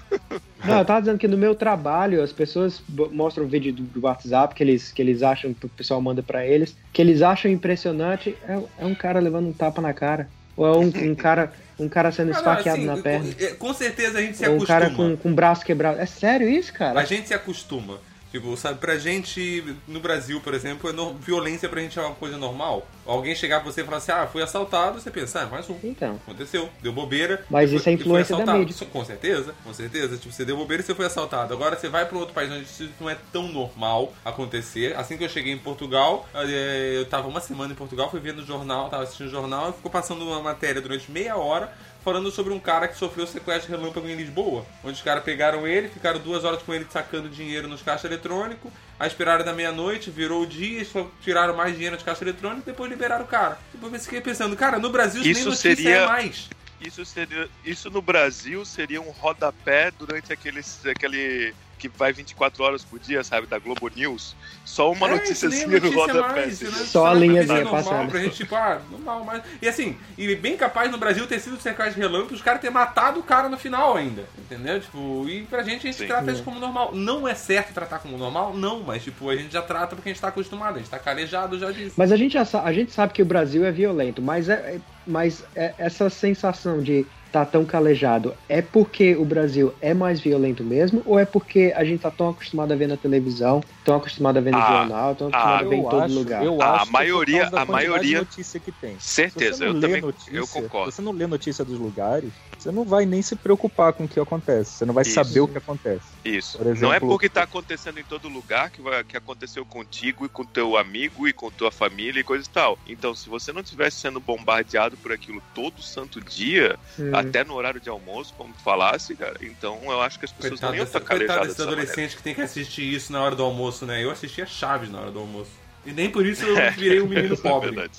Não, eu tava dizendo que no meu trabalho as pessoas mostram um vídeo do, WhatsApp que eles, que eles acham, que o pessoal manda pra eles, que eles acham impressionante. É, é um cara levando um tapa na cara. Ou é um, um cara um cara sendo Ah, não, esfaqueado assim, na perna. Com, é, com certeza a gente se Ou um acostuma. cara com, com o braço quebrado. É sério isso, cara? A gente se acostuma. Tipo, sabe, pra gente, no Brasil, por exemplo, é no- violência pra gente é uma coisa normal. Alguém chegar pra você e falar assim, ah, fui assaltado, você pensa, ah, mais um. Então. Aconteceu, deu bobeira. Mas isso é influência da assaltado. mídia. Com certeza, com certeza. Tipo, você deu bobeira e você foi assaltado. Agora você vai pra outro país onde isso não é tão normal acontecer. Assim que eu cheguei em Portugal, eh, eu tava uma semana em Portugal, fui vendo o jornal, tava assistindo o jornal, e ficou passando uma matéria durante meia hora falando sobre um cara que sofreu sequestro relâmpago em Lisboa, onde os caras pegaram ele, ficaram duas horas com ele sacando dinheiro nos caixas eletrônicos, aí esperaram da meia-noite, virou o dia, só tiraram mais dinheiro nos caixas eletrônicos, depois liberaram o cara. Depois eu fiquei pensando, cara, no Brasil isso nem notícia seria- é mais. Isso, seria, isso no Brasil seria um rodapé durante aqueles, aquele que vai 24 horas por dia, sabe, da Globo News. Só uma É, notícia assim é no notícia rodapé. né? Só a linhazinha normal, passando. Pra gente, tipo, ah, normal, mas... E assim, e bem capaz no Brasil ter sido sequestro relâmpago os caras ter matado o cara no final ainda, entendeu? Tipo, e pra gente a gente Sim. trata isso como normal. Não é certo tratar como normal? Não, mas tipo, a gente já trata porque a gente tá acostumado, a gente tá calejado já disso. Mas a gente, já a gente sabe que o Brasil é violento, mas, é, é- mas é- essa sensação de tá tão calejado é porque o Brasil é mais violento mesmo ou é porque a gente tá tão acostumado a ver na televisão, tão acostumado a ver no Ah, jornal, tão acostumado ah, a ver em Eu todo acho, lugar? eu A acho que é por maioria- a maioria- notícia que tem. Certeza, Se você não eu lê também notícia, eu concordo. Se você não lê notícia dos lugares, você não vai nem se preocupar com o que acontece. Você não vai Isso. saber o que acontece. Isso. Por não é exemplo- porque tá acontecendo em todo lugar que, vai, que aconteceu contigo e com teu amigo e com tua família e coisa e tal. Então, se você não estivesse sendo bombardeado por aquilo todo santo dia, Hum. Até no horário de almoço, como tu falasse, cara, então eu acho que as pessoas Coitado, não iam desse, estar coitado desses dessa maneira. adolescentes que tem que assistir isso na hora do almoço, né? Eu assistia Chaves na hora do almoço. E nem por isso eu virei um menino é pobre.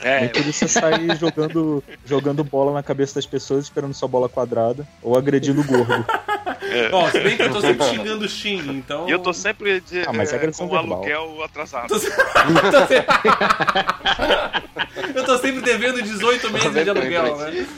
Verdade. Nem É, por isso você sai jogando, jogando bola na cabeça das pessoas, esperando sua bola quadrada, ou agredindo o gordo. Ó, se bem que eu tô sempre xingando o Shin, então. e eu tô sempre de, Ah, mas é é, agressão com o verbal. aluguel atrasado. Tô se- eu tô sempre devendo 18 meses de aluguel, né?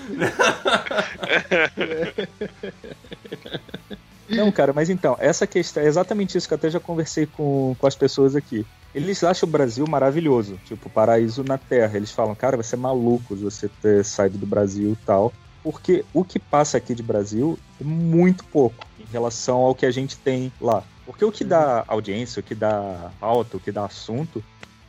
Não, cara, mas então, essa questão é exatamente isso que eu até já conversei com, com as pessoas aqui. Eles acham o Brasil maravilhoso, tipo, paraíso na terra. Eles falam, cara, vai ser maluco de você ter saído do Brasil e tal. Porque o que passa aqui de Brasil é muito pouco em relação ao que a gente tem lá. Porque o que dá audiência, o que dá pauta, o que dá assunto,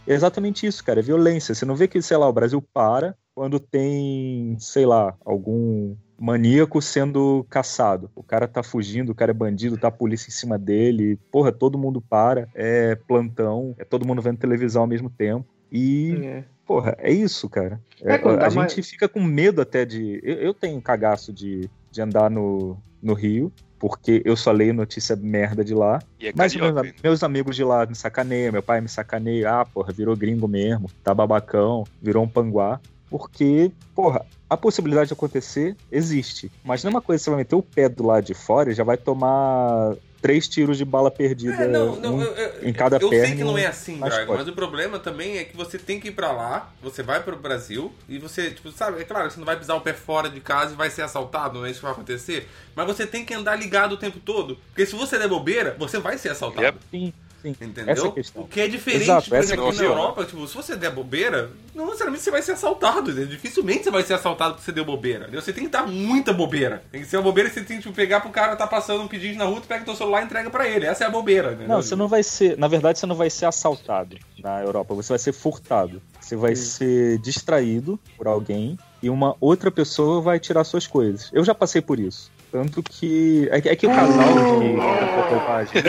é exatamente isso, cara, é violência. Você não vê que, sei lá, o Brasil para quando tem, sei lá, algum maníaco sendo caçado. O cara tá fugindo, o cara é bandido, tá a polícia em cima dele. Porra, todo mundo para, é plantão, é todo mundo vendo televisão ao mesmo tempo. E, É. porra, é isso, cara. É, É, a dá mais- gente fica com medo até de. Eu, eu tenho um cagaço de, de andar no, no Rio, porque eu só leio notícia merda de lá. E é Mas meus, meus amigos de lá me sacaneiam, meu pai me sacaneia. Ah, porra, virou gringo mesmo, tá babacão, virou um panguá. Porque, porra, a possibilidade de acontecer existe. Mas não é uma coisa que você vai meter o pé do lado de fora e já vai tomar três tiros de bala perdida É, não, não, um eu, eu- em cada eu perna. sei que não é assim, Dragon, costas. mas o problema também é que você tem que ir pra lá, você vai pro Brasil e você, tipo, sabe, é claro, você não vai pisar o pé fora de casa e vai ser assaltado, não é isso que vai acontecer, mas você tem que andar ligado o tempo todo, porque se você der bobeira, você vai ser assaltado. Yep. Sim, sim. Entendeu? Essa é a questão. O que é diferente, Exato, por é exemplo, aqui na. Europa, tipo, se você der bobeira, não necessariamente você vai ser assaltado. entendeu? Dificilmente você vai ser assaltado porque você deu bobeira. entendeu? Você tem que dar muita bobeira. Tem que ser uma bobeira que você tem que tipo, pegar pro cara tá passando um pedido na rua, tu pega teu celular e entrega pra ele. Essa é a bobeira. entendeu? Não, você não vai ser. Na verdade, você não vai ser assaltado na Europa, você vai ser furtado. Você vai ser distraído por alguém e uma outra pessoa vai tirar suas coisas. Eu já passei por isso. Tanto que. É, que- é que o casal que da tatuagem.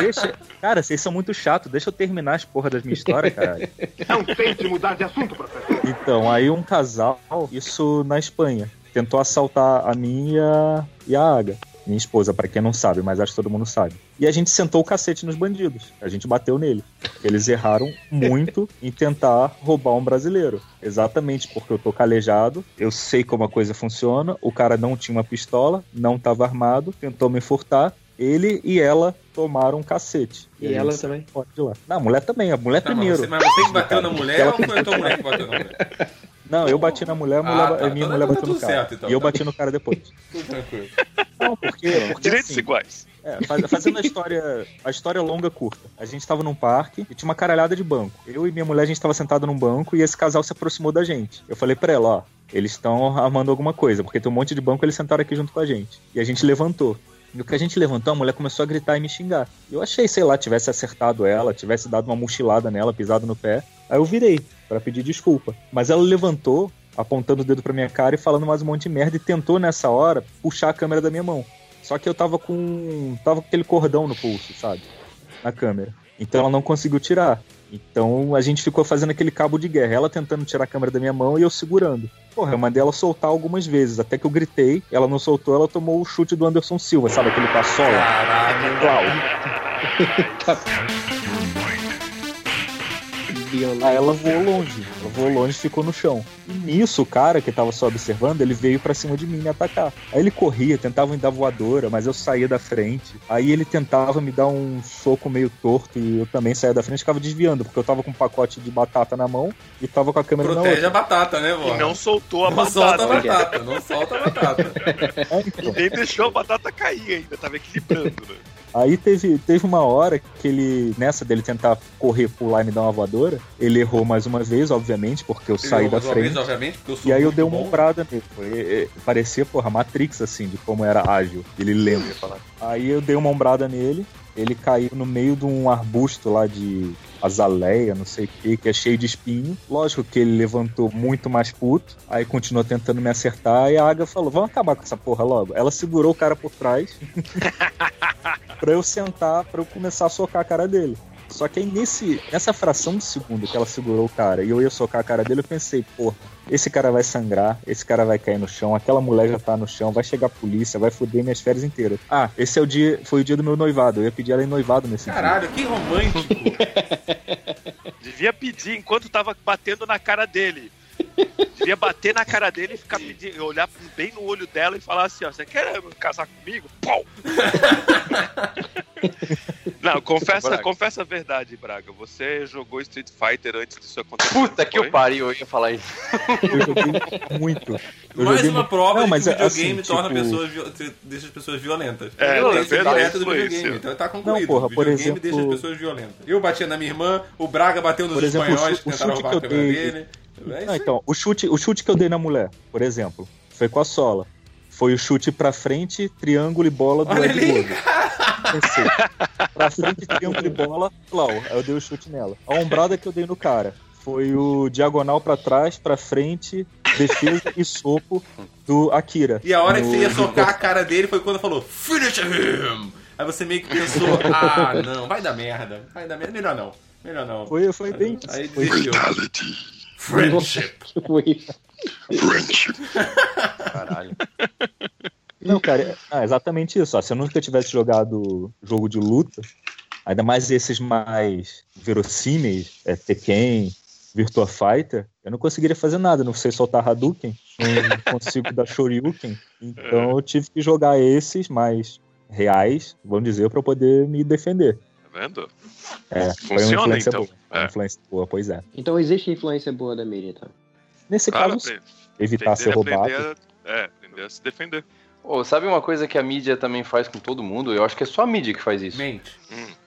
Deixa. Cara, vocês são muito chatos. Deixa eu terminar as porra das minhas histórias, caralho. Não tente mudar de assunto, professor. Então, aí um casal, isso na Espanha, tentou assaltar a mim e a, e a Aga. Minha esposa, pra quem não sabe, mas acho que todo mundo sabe. E a gente sentou o cacete nos bandidos. A gente bateu nele. Eles erraram muito em tentar roubar um brasileiro. Exatamente porque eu tô calejado, eu sei como a coisa funciona. O cara não tinha uma pistola, não tava armado, tentou me furtar. Ele e ela tomaram um cacete. E gente ela também? fora de lá. Não, a mulher também, a mulher Tá, mas primeiro. você, mas você que bateu na mulher Ela ou foi a tua mulher que bateu na mulher? Não, eu bati na mulher, a, mulher, Ah, tá. a minha Então mulher tá bateu no cara. certo, então. E eu Tá. bati no cara depois. Tudo tranquilo. Não, porque, porque Direitos assim, iguais. É, faz- fazendo a história, a história longa curta. A gente tava num parque e tinha uma caralhada de banco. Eu e minha mulher, a gente tava sentado num banco e esse casal se aproximou da gente. Eu falei pra ela, ó, eles estão armando alguma coisa, porque tem um monte de banco, eles sentaram aqui junto com a gente. E a gente levantou. E o que a gente levantou, a mulher começou a gritar e me xingar. Eu achei, sei lá, tivesse acertado ela, tivesse dado uma mochilada nela, pisado no pé. Aí eu virei pra pedir desculpa. Mas ela levantou, apontando o dedo pra minha cara e falando mais um monte de merda e tentou nessa hora puxar a câmera da minha mão. Só que eu tava com. tava com aquele cordão no pulso, sabe? Na câmera. Então ela não conseguiu tirar. Então a gente ficou fazendo aquele cabo de guerra. Ela tentando tirar a câmera da minha mão e eu segurando. Porra, eu mandei ela soltar algumas vezes. Até que eu gritei, ela não soltou, ela tomou o chute do Anderson Silva, sabe? Aquele passola. Caralho. Clau. Aí ela voou longe. Ela voou longe e ficou no chão. E nisso, o cara que tava só observando, ele veio pra cima de mim me atacar. Aí ele corria, tentava me dar voadora, mas eu saía da frente. Aí ele tentava me dar um soco meio torto e eu também saía da frente e ficava desviando, porque eu tava com um pacote de batata na mão e tava com a câmera na Protege a batata, né, vó? E não soltou a Não batata. solta a batata, não solta a batata. É, então. E nem deixou a batata cair ainda, tava equilibrando, né? Aí teve, teve uma hora que ele, nessa dele tentar correr, pular e me dar uma voadora, ele errou mais uma vez, obviamente, porque eu saí da Mais uma frente. vez, obviamente, porque eu sou E aí eu dei uma ombrada nele. Foi, é, parecia, porra, Matrix, assim, de como era ágil. Ele lembra. Aí eu dei uma ombrada nele, ele caiu no meio de um arbusto lá de azaleia, não sei o que, que é cheio de espinho. Lógico que ele levantou muito mais puto, aí continuou tentando me acertar, e a Aga falou, vamos acabar com essa porra logo. Ela segurou o cara por trás pra eu sentar, pra eu começar a socar a cara dele. Só que aí nesse, nessa fração de segundo que ela segurou o cara e eu ia socar a cara dele, eu pensei, porra, esse cara vai sangrar, esse cara vai cair no chão, aquela mulher já tá no chão, vai chegar a polícia, vai foder minhas férias inteiras. Ah, esse é o dia, foi o dia do meu noivado, eu ia pedir ela em noivado nesse dia. Caralho, que romântico. Devia pedir enquanto tava batendo na cara dele. Devia bater na cara dele e ficar pedindo, olhar bem no olho dela e falar assim, ó, você quer casar comigo? Pau! Não, confessa, Braga. confessa a verdade, Braga. Você jogou Street Fighter antes disso acontecer. Puta que foi? o pariu, eu ia falar isso. Eu joguei muito. Eu Mais joguei uma muito. prova Não, de mas que o é videogame assim, torna tipo- pessoas, deixa as pessoas violentas. É, Violência tá vendo? direta do videogame. Então tá concluído. Não, porra, o por videogame exemplo- deixa as pessoas violentas. Eu batia na minha irmã, o Braga bateu nos Por exemplo, espanhóis que tentaram roubar a eu câmera dele. É aí. então, o chute, o chute que eu dei na mulher, por exemplo, foi com a sola. Foi o chute pra frente, triângulo e bola do Olha Ed ali, Gordo. Pra frente, triângulo e bola, Lau. Aí eu dei o chute nela. A ombrada que eu dei no cara foi o diagonal pra trás, pra frente, defesa e soco do Akira. E a hora que No- você ia socar a cara dele foi quando falou Finish him! Aí você meio que pensou, ah, não, vai dar merda. Vai dar merda. Melhor não. Melhor não. Foi, foi bem isso. Aí Foi- desistiu. Friendship. Foi. Caralho. Não, cara, é- ah, exatamente isso. Ó. Se eu nunca tivesse jogado jogo de luta, ainda mais esses mais verossímeis, é, Tekken, Virtua Fighter, eu não conseguiria fazer nada. Não sei soltar Hadouken, não consigo dar Shoryuken. Então eu tive que jogar esses mais reais, vamos dizer, para poder me defender. Vendo? É, foi uma Funciona, influência então. boa. É. influência boa, pois é. Então existe influência boa da mídia, então. Nesse Claro, caso, aprender- evitar ser aprender roubado. a- é, aprender a se defender. Ô, sabe uma coisa que a mídia também faz com todo mundo? Eu acho que é só a mídia que faz isso. Mente.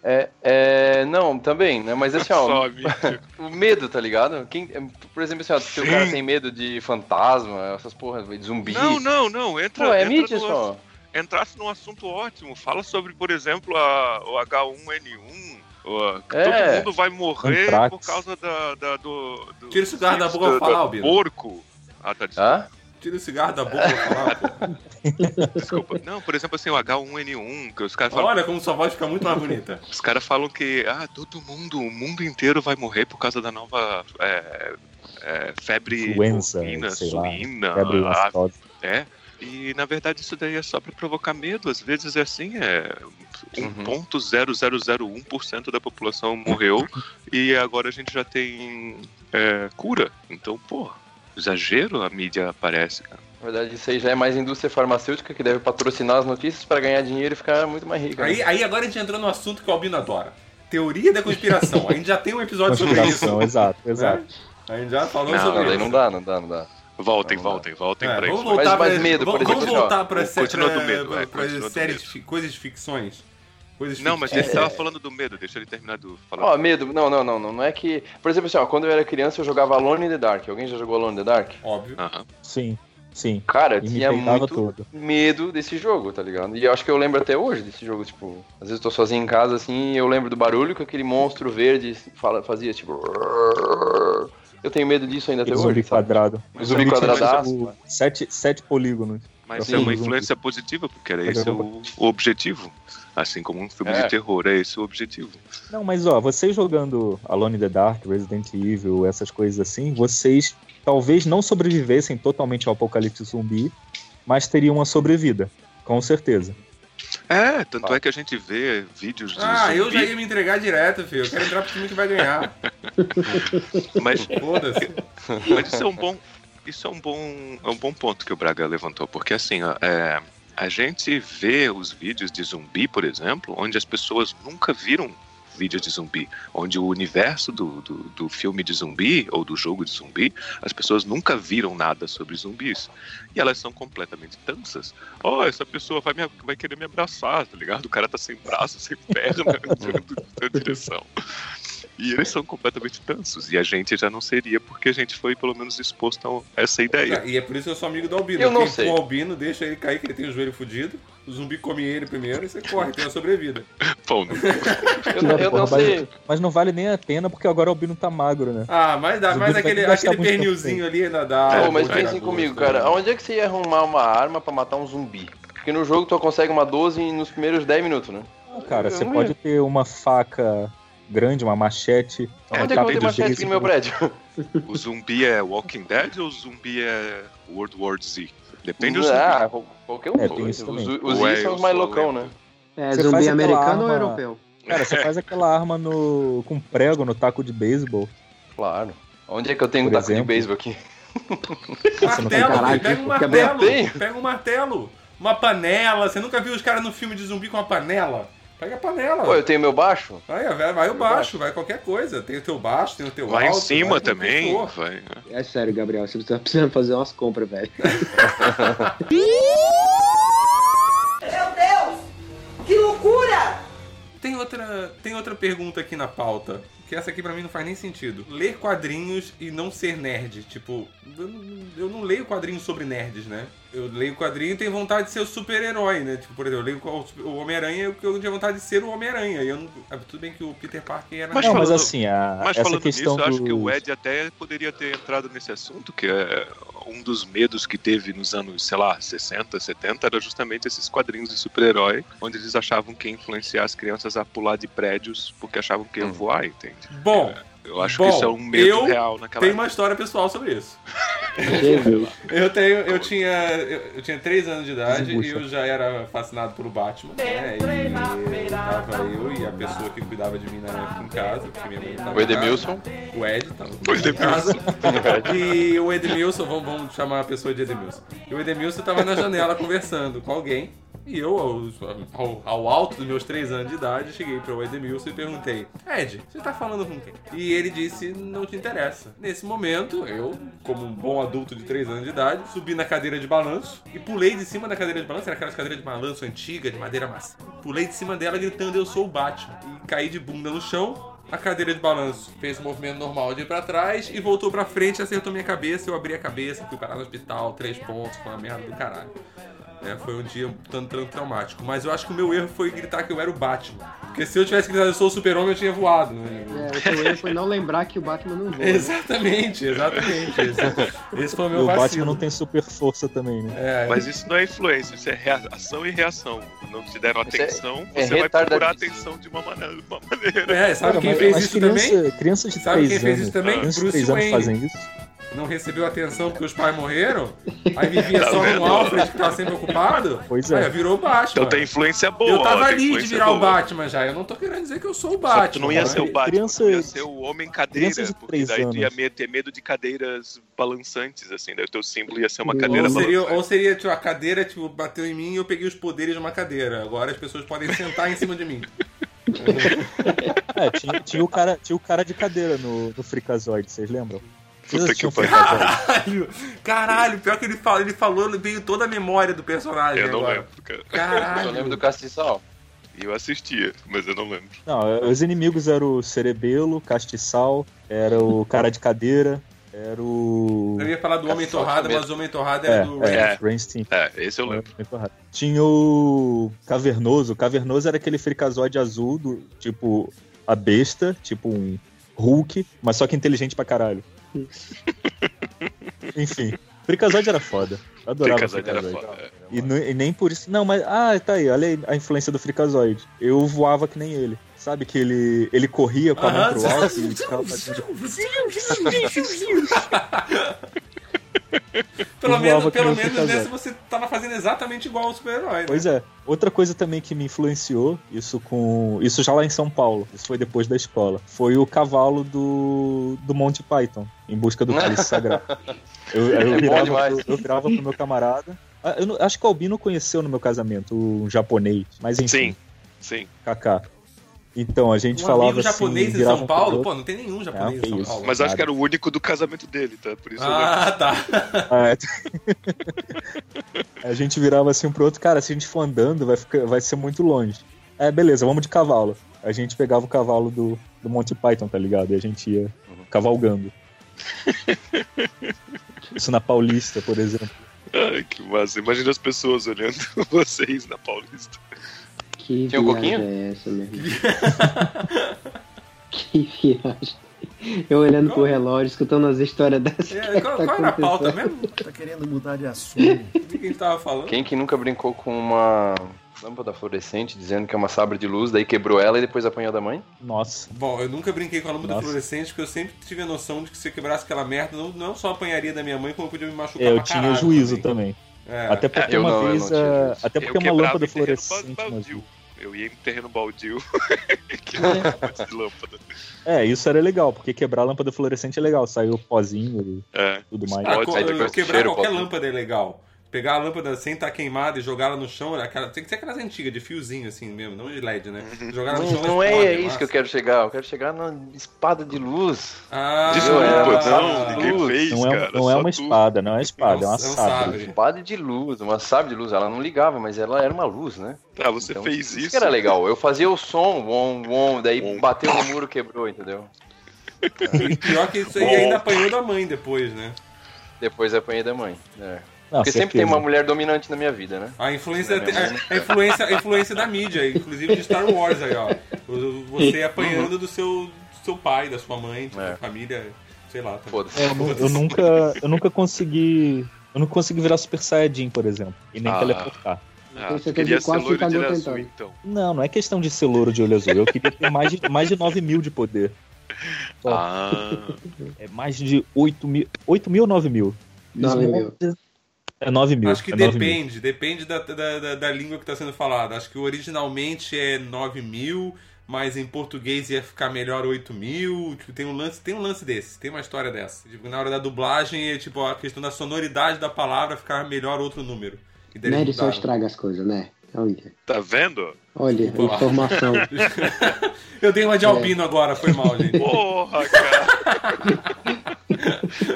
É, é, não, também, né? Mas assim, ó, Só a mídia. o medo, tá ligado? Quem, por exemplo, assim, ó, se o cara tem medo de fantasma, essas porras, de zumbi. Não, não, não. Entra, Pô, é entra mídia no- só. Entrasse num assunto ótimo. Fala sobre, por exemplo, a, o H1N1. o- que É. Todo mundo vai morrer Antrax. por causa da, da- do, do. Tira o cigarro da boca pra falar, do Albino. Porco. Ah, tá, desculpa. Hã? Tira o cigarro da boca falar, desculpa. Não, por exemplo, assim, o H1N1, que os caras falam. Olha como sua voz fica muito mais bonita. Os caras falam que ah, todo mundo, o mundo inteiro vai morrer por causa da nova é, é, febre sei lá, suína. Febre a-. É. E na verdade isso daí é só pra provocar medo. Às vezes é assim, é Uhum. 1.0001% da população morreu e agora a gente já tem é, cura. Então, pô, exagero a mídia aparece, cara. Na verdade, isso aí já é mais indústria farmacêutica que deve patrocinar as notícias pra ganhar dinheiro e ficar muito mais rica. né? Aí, aí agora a gente entrou no assunto que o Albino adora. Teoria da conspiração. A gente já tem um episódio sobre isso. Conspiração, exato, exato. A gente já falou Não, sobre Não, isso. não dá, não dá, não dá. Voltem, voltem, voltem É, pra vamos isso. voltar Mas- mas pra, medo, por vamos, exemplo, vamos voltar ó, pra, ser- continua do medo, pra- é, pra continua do séries, medo. fi- coisas de ficções. Coisas Não, mas ele tava falando do medo, deixa ele terminar do falar. Ó, medo, não, não, não, não, não é que. Por exemplo, assim, ó, quando eu era criança eu jogava Alone in the Dark. Alguém já jogou Alone in the Dark? Óbvio. Aham. Sim, sim. Cara, E tinha muito todo. medo desse jogo, tá ligado? E eu acho que eu lembro até hoje desse jogo, tipo, às vezes eu tô sozinho em casa assim e eu lembro do barulho que aquele monstro verde fala, fazia, tipo. Eu tenho medo disso ainda até zumbi hoje. sabe? quadrado. Zumbi quadradaço. tipo, sete, sete polígonos. Mas é uma influência positiva, porque era Mas esse o, o objetivo. Assim como um filme É. de terror, é esse o objetivo. Não, mas ó, vocês jogando Alone in the Dark, Resident Evil, essas coisas assim, vocês talvez não sobrevivessem totalmente ao apocalipse zumbi, mas teriam uma sobrevida, com certeza. É, tanto é que a gente vê vídeos de Ah, eu já zumbi, ia me entregar direto, filho. Eu quero entrar pro time que vai ganhar. mas, Foda-se. mas isso é um bom. Isso é um bom, é um bom ponto que o Braga levantou, porque assim, ó, é, a gente vê os vídeos de zumbi, por exemplo, onde as pessoas nunca viram vídeos de zumbi, onde o universo do, do, do filme de zumbi ou do jogo de zumbi, as pessoas nunca viram nada sobre zumbis. E elas são completamente tensas. Oh, essa pessoa vai, me, vai querer me abraçar, tá ligado? O cara tá sem braço, sem perna, na direção. E eles são completamente tansos. E a gente já não seria, porque a gente foi pelo menos exposto a essa ideia. E é por isso que eu sou amigo do Albino. Eu não Quem sei. for Albino, deixa ele cair, que ele tem o joelho fudido. O zumbi come ele primeiro e você corre, tem a sobrevida. Pô, não- Eu, não- eu não sei. Mas, mas não vale nem a pena porque agora o Albino tá magro, né? Ah, mas dá, Zumbi mas vai aquele, aquele pernilzinho ali ainda dá. É, Pô, mas pensem comigo, né? cara. Onde é que você ia arrumar uma arma pra matar um zumbi? Porque no jogo tu consegue uma 12 nos primeiros 10 minutos, né? Ah, cara, Eu você não pode ia. ter uma faca grande, uma machete, uma Onde é que eu vou ter capa de machete aqui no meu prédio? o zumbi é Walking Dead ou o zumbi é World War Z? Depende do zumbi. Ah, qualquer um. É, tem isso os também. os Ué, Z são os mais loucão, né? É, Você zumbi americano ou arma- europeu? Cara, você faz aquela arma no com prego no taco de beisebol. Claro. Onde é que eu tenho um Por taco de exemplo? beisebol aqui? Martelo, pega um martelo. Pega um martelo. Uma panela. Você nunca viu os caras no filme de zumbi com uma panela? Pega a panela. Pô, eu tenho meu baixo? Vai, vai, vai o baixo, vai qualquer coisa. Tem o teu baixo, tem o teu Vai em alto. cima vai com quem também. Vai. É sério, Gabriel, você tá precisando fazer umas compras, velho. Meu Deus! Que loucura! Tem outra, tem outra pergunta aqui na pauta, que essa aqui pra mim não faz nem sentido. Ler quadrinhos e não ser nerd. Tipo, eu não, eu não leio quadrinhos sobre nerds, né? Eu leio quadrinho e tenho vontade de ser o super-herói, né? Tipo, por exemplo, eu leio o- o Homem-Aranha e eu eu tinha vontade de ser o Homem-Aranha. E eu não, ah, tudo bem que o Peter Parker era... Mas não, mas falando- assim, a, Mas essa falando questão nisso, eu acho que o dos- Ed até poderia ter entrado nesse assunto, que é um dos medos que teve nos anos, sei lá, 60, 70, era justamente esses quadrinhos de super-herói, onde eles achavam que ia influenciar as crianças a pular de prédios porque achavam que iam Hum. voar, entende? Bom, Eu acho Bom, que isso é um medo eu real naquela tem uma história pessoal sobre isso. Eu tenho, eu tinha, eu, eu tinha 3 anos de idade e eu já era fascinado pelo Batman, né? E tava eu e a pessoa que cuidava de mim na época em casa, porque minha mãe tava O casa. Edemilson. O Ed tava O casa. E o Edmilson, vamos, vamos chamar a pessoa de Edmilson. E o Edmilson tava na janela conversando com alguém. E eu, ao, ao- alto dos meus 3 anos de idade, cheguei para o Edmilson e perguntei: Ed, você tá falando com quem? E ele disse: Não te interessa. Nesse momento, eu, como um bom adulto de 3 anos de idade, subi na cadeira de balanço e pulei de cima da cadeira de balanço. Era aquelas cadeiras de balanço antiga, de madeira macia. Pulei de cima dela gritando: Eu sou o Batman. E caí de bunda no chão. A cadeira de balanço fez o movimento normal de ir pra trás e voltou pra frente, acertou minha cabeça. Eu abri a cabeça, fui parar no hospital, três pontos, foi uma merda do caralho. Né? Foi um dia um tanto, tanto traumático. Mas eu acho que o meu erro foi gritar que eu era o Batman. Porque se eu tivesse gritado eu sou o super-homem, eu tinha voado. Né? É, o seu erro foi não lembrar que o Batman não voa. Exatamente, exatamente. Esse, esse foi o E meu o Batman vacilo. não tem super força também, né? É, Mas isso não é influência, isso é ação e reação. Não te deram é- atenção, é você vai procurar atenção de uma maneira. De uma maneira. é, sabe Cara, quem mas- fez mas isso criança, também? Crianças de Sabe 3 quem fez anos. isso também? Crianças de Bruce 3 anos Wayne. fazem isso. Não recebeu atenção porque os pais morreram? Aí vivia Tá só vendo? no Alfred que tava sempre ocupado? Pois é. Aí virou o Batman. Então tem influência boa. eu tava ali de virar o boa. Batman já. Eu não tô querendo dizer que eu sou o Batman. tu não ia né? ser o Batman, Criança- tu ia ser o homem cadeira, porque três daí tu ia anos. ter medo de cadeiras balançantes, assim, daí o teu símbolo ia ser uma cadeira Ou seria, balançante. ou seria, tipo, a cadeira tipo, bateu em mim e eu peguei os poderes de uma cadeira. Agora as pessoas podem sentar em cima de mim. É, tinha, tinha o cara, tinha o cara de cadeira no, no Freakazoid, vocês lembram? Puta que pariu. Caralho! Caralho, pior que ele falou, ele falou, ele veio toda a memória do personagem. Eu não agora. lembro, cara. Caralho. Eu só lembro do castiçal. Eu assistia, mas eu não lembro. Não, os inimigos eram o Cerebelo, Castiçal, era o Cara de Cadeira, era o. Eu ia falar do Homem também. mas o Homem Torrada É, era do é, É. Rainstein. É, esse eu lembro. Tinha o Cavernoso. O Cavernoso era aquele fricazóide azul, do, tipo a besta, tipo um Hulk, mas só que inteligente pra caralho. Enfim, Fricazóide era foda. Adorava Fricazóide era Fricazóide. foda. é. E, nu- e nem por isso. Não, mas. Ah, tá aí. Olha aí a influência do Frikazoid. Eu voava que nem ele. Sabe que ele, ele corria com a mão pro alto e ficava fazendo. Pelo Eu menos, pelo menos nessa você tava fazendo exatamente igual ao super-herói. Né? Pois é. Outra coisa também que me influenciou, isso com. Isso já lá em São Paulo, isso foi depois da escola. Foi o cavalo do, do Monty Python, em busca do cálice sagrado. Eu, eu, É virava, pro- eu virava pro meu camarada. Ah, Eu acho que o Albino conheceu no meu casamento, um japonês. Mas enfim, Sim, sim. Kaká. Então, a gente Um falava amigo japonês assim, em virava São Paulo? Pô, não tem nenhum japonês Não, que em São isso. Paulo. Mas acho que era o único do casamento dele, tá? Por isso eu. Ah, tá. É, a gente virava assim um pro outro, cara, se a gente for andando, vai, ficar, vai ser muito longe. É, beleza, vamos de cavalo. A gente pegava o cavalo do, do Monty Python, tá ligado? E a gente ia cavalgando. Isso na Paulista, por exemplo. Ai, que massa. Imagina as pessoas olhando vocês na Paulista. Que Tinha um viagem coquinho? é essa, meu irmão? que viagem. Eu olhando pro relógio, escutando as histórias dessas. É, qual, qual era a pauta mesmo? Tá querendo mudar de assunto. O que a gente tava falando? Quem que nunca brincou com uma lâmpada fluorescente dizendo que é uma sabre de luz, daí quebrou ela e depois apanhou da mãe? Nossa. Bom, eu nunca brinquei com a lâmpada Nossa. fluorescente porque eu sempre tive a noção de que se eu quebrasse aquela merda, não, não só apanharia da minha mãe, como eu podia me machucar É, eu pra tinha caralho juízo também. É. Até porque eu uma não, vez. não a- juízo. Até porque uma quebrava lâmpada fluorescente. Eu ia em terreno baldio. que era de lâmpada. É, isso era legal, porque quebrar a lâmpada fluorescente é legal, saiu o pozinho e É. tudo mais. Ah, Pode, quebrar cheiro, qualquer pode. lâmpada é legal. Pegar a lâmpada sem estar queimada e jogar ela no chão, aquela, tem que ser aquelas antigas, de fiozinho assim mesmo, não de LED, né? Jogar ela no Não, chão não é explode, isso massa. que eu quero chegar. Eu quero chegar na espada de luz. Ah, Desculpa, é, não, ninguém luz. fez, Não é, cara. não é uma tu. espada, não é uma espada, é uma É um sabre. sabre. Espada de luz, uma sabre de luz. Ela não ligava, mas ela era uma luz, né? Ah, você Então, fez isso isso. que era legal. Eu fazia o som, wom, wom, daí bateu no muro, quebrou, entendeu? E pior que isso aí ainda apanhou da mãe depois, né? Depois apanhei da mãe. É. Não, Porque sempre tem certeza. uma mulher dominante na minha vida, né? A influência, é a, a influência, a influência da mídia, inclusive de Star Wars aí, ó. Você apanhando do seu, do seu pai, da sua mãe, tipo, É. da família, sei lá. Tá. Foda-se. É, eu, eu nunca, eu nunca consegui. Eu não consegui virar Super Saiyajin, por exemplo. E nem Ah. teleportar. Ah, Você tu teve queria ser quase loiro de ficado olho azul, tentando. então. Não, não é questão de ser louro de olho azul. Eu queria ter mais de, mais de 9 mil de poder. Só. Ah, É mais de 8 mil. 8 mil ou 9 mil? 9 mil. É 9 mil. Acho que é 9 mil. depende, depende da, da, da, da língua que está sendo falada. Acho que originalmente é 9 mil, mas em português ia ficar melhor 8 mil. Tipo, tem um lance, tem um lance desse, tem uma história dessa. Tipo, na hora da dublagem, é, tipo, a questão da sonoridade da palavra ficar melhor outro número. Nerd só estraga as coisas, né? Olha, tá vendo? olha Desculpa. informação. Eu dei uma de É. albino agora, foi mal, gente. Porra, cara.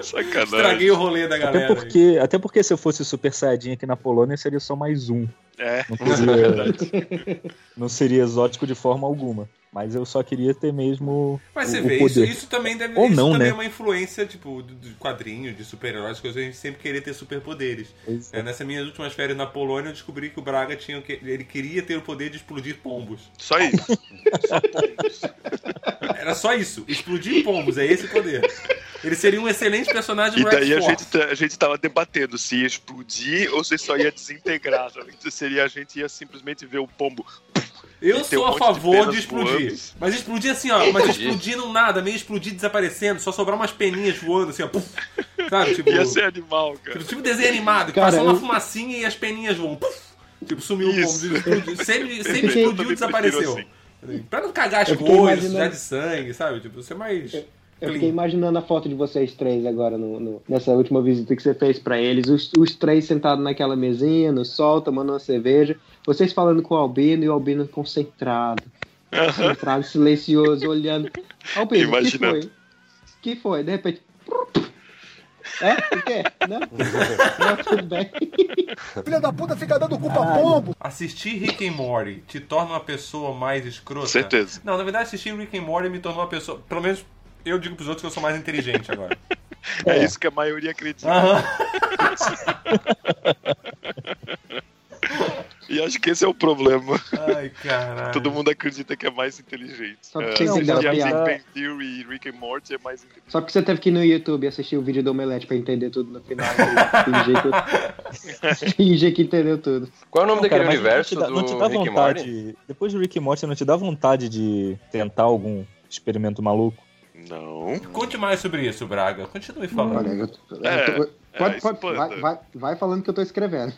Sacanagem. Estraguei o rolê da Até galera. aí. porque, até porque se eu fosse Super Saiyajin aqui na Polônia, seria só mais um. É, Não é seria, verdade. não seria exótico de forma alguma. Mas eu só queria ter mesmo Mas o, você o vê, isso, poder. isso também deve Ou isso não, também né? é uma influência, tipo, de, de quadrinho, de super-heróis, coisas, a gente sempre querer ter superpoderes. Pois É, nessas minhas últimas férias na Polônia, eu descobri que o Braga tinha. Ele queria ter o poder de explodir pombos. Só isso. Só pombos. Era só isso, explodir pombos, é esse o poder. Ele seria um excelente personagem E do daí a gente, tá- a gente tava debatendo se ia explodir ou se só ia desintegrar. sabe? Seria a gente ia simplesmente ver o pombo. Eu sou um a de favor penas de explodir. voando. Mas explodir assim, ó, mas explodir não nada, meio explodir desaparecendo, só sobrar umas peninhas voando assim, ó. puf, sabe? Tipo, Ia ser animal, cara. tipo, tipo desenho animado, que Cara, passa uma eu- fumacinha e as peninhas voam. puf, tipo, sumiu Isso. o pombo. Explodiu, sempre sempre explodiu e desapareceu. prefiro Pra não cagar as coisas, imaginando- sujar de sangue, sabe? Tipo, ser mais. Eu clean. fiquei imaginando a foto de vocês três agora no, no- nessa última visita que você fez pra eles. Os, os três sentados naquela mesinha, no sol, tomando uma cerveja. Vocês falando com o Albino e o Albino concentrado. Concentrado, silencioso, olhando. Albino, o que Imaginando. foi? que foi? De repente. É? O quê? Não? Não, tudo bem. Filha da puta fica dando culpa a pombo. Assistir Rick and Morty te torna uma pessoa mais escrota? Certeza. Não, na verdade, assistir Rick and Morty me tornou uma pessoa. Pelo menos eu digo pros outros que eu sou mais inteligente agora. É, isso que a maioria acredita. E acho que esse é o problema. Ai, caralho. Todo mundo acredita que é mais inteligente. Só É, porque você a Big piada. Bang Theory e Rick and Morty é mais inteligente. Só porque você teve que ir no YouTube assistir o vídeo do Omelete pra entender tudo no final. e Fingir que, fingir que entendeu tudo. Qual é o nome Não, cara, daquele universo não te dá, não te dá do Rick and Morty? vontade. Depois do Rick e Morty, não te dá vontade de tentar algum experimento maluco? Não. Conte mais sobre isso, Braga. Continue falando. Olha, eu, eu É, tô- pode, é, pode, vai, vai, vai falando que eu tô escrevendo.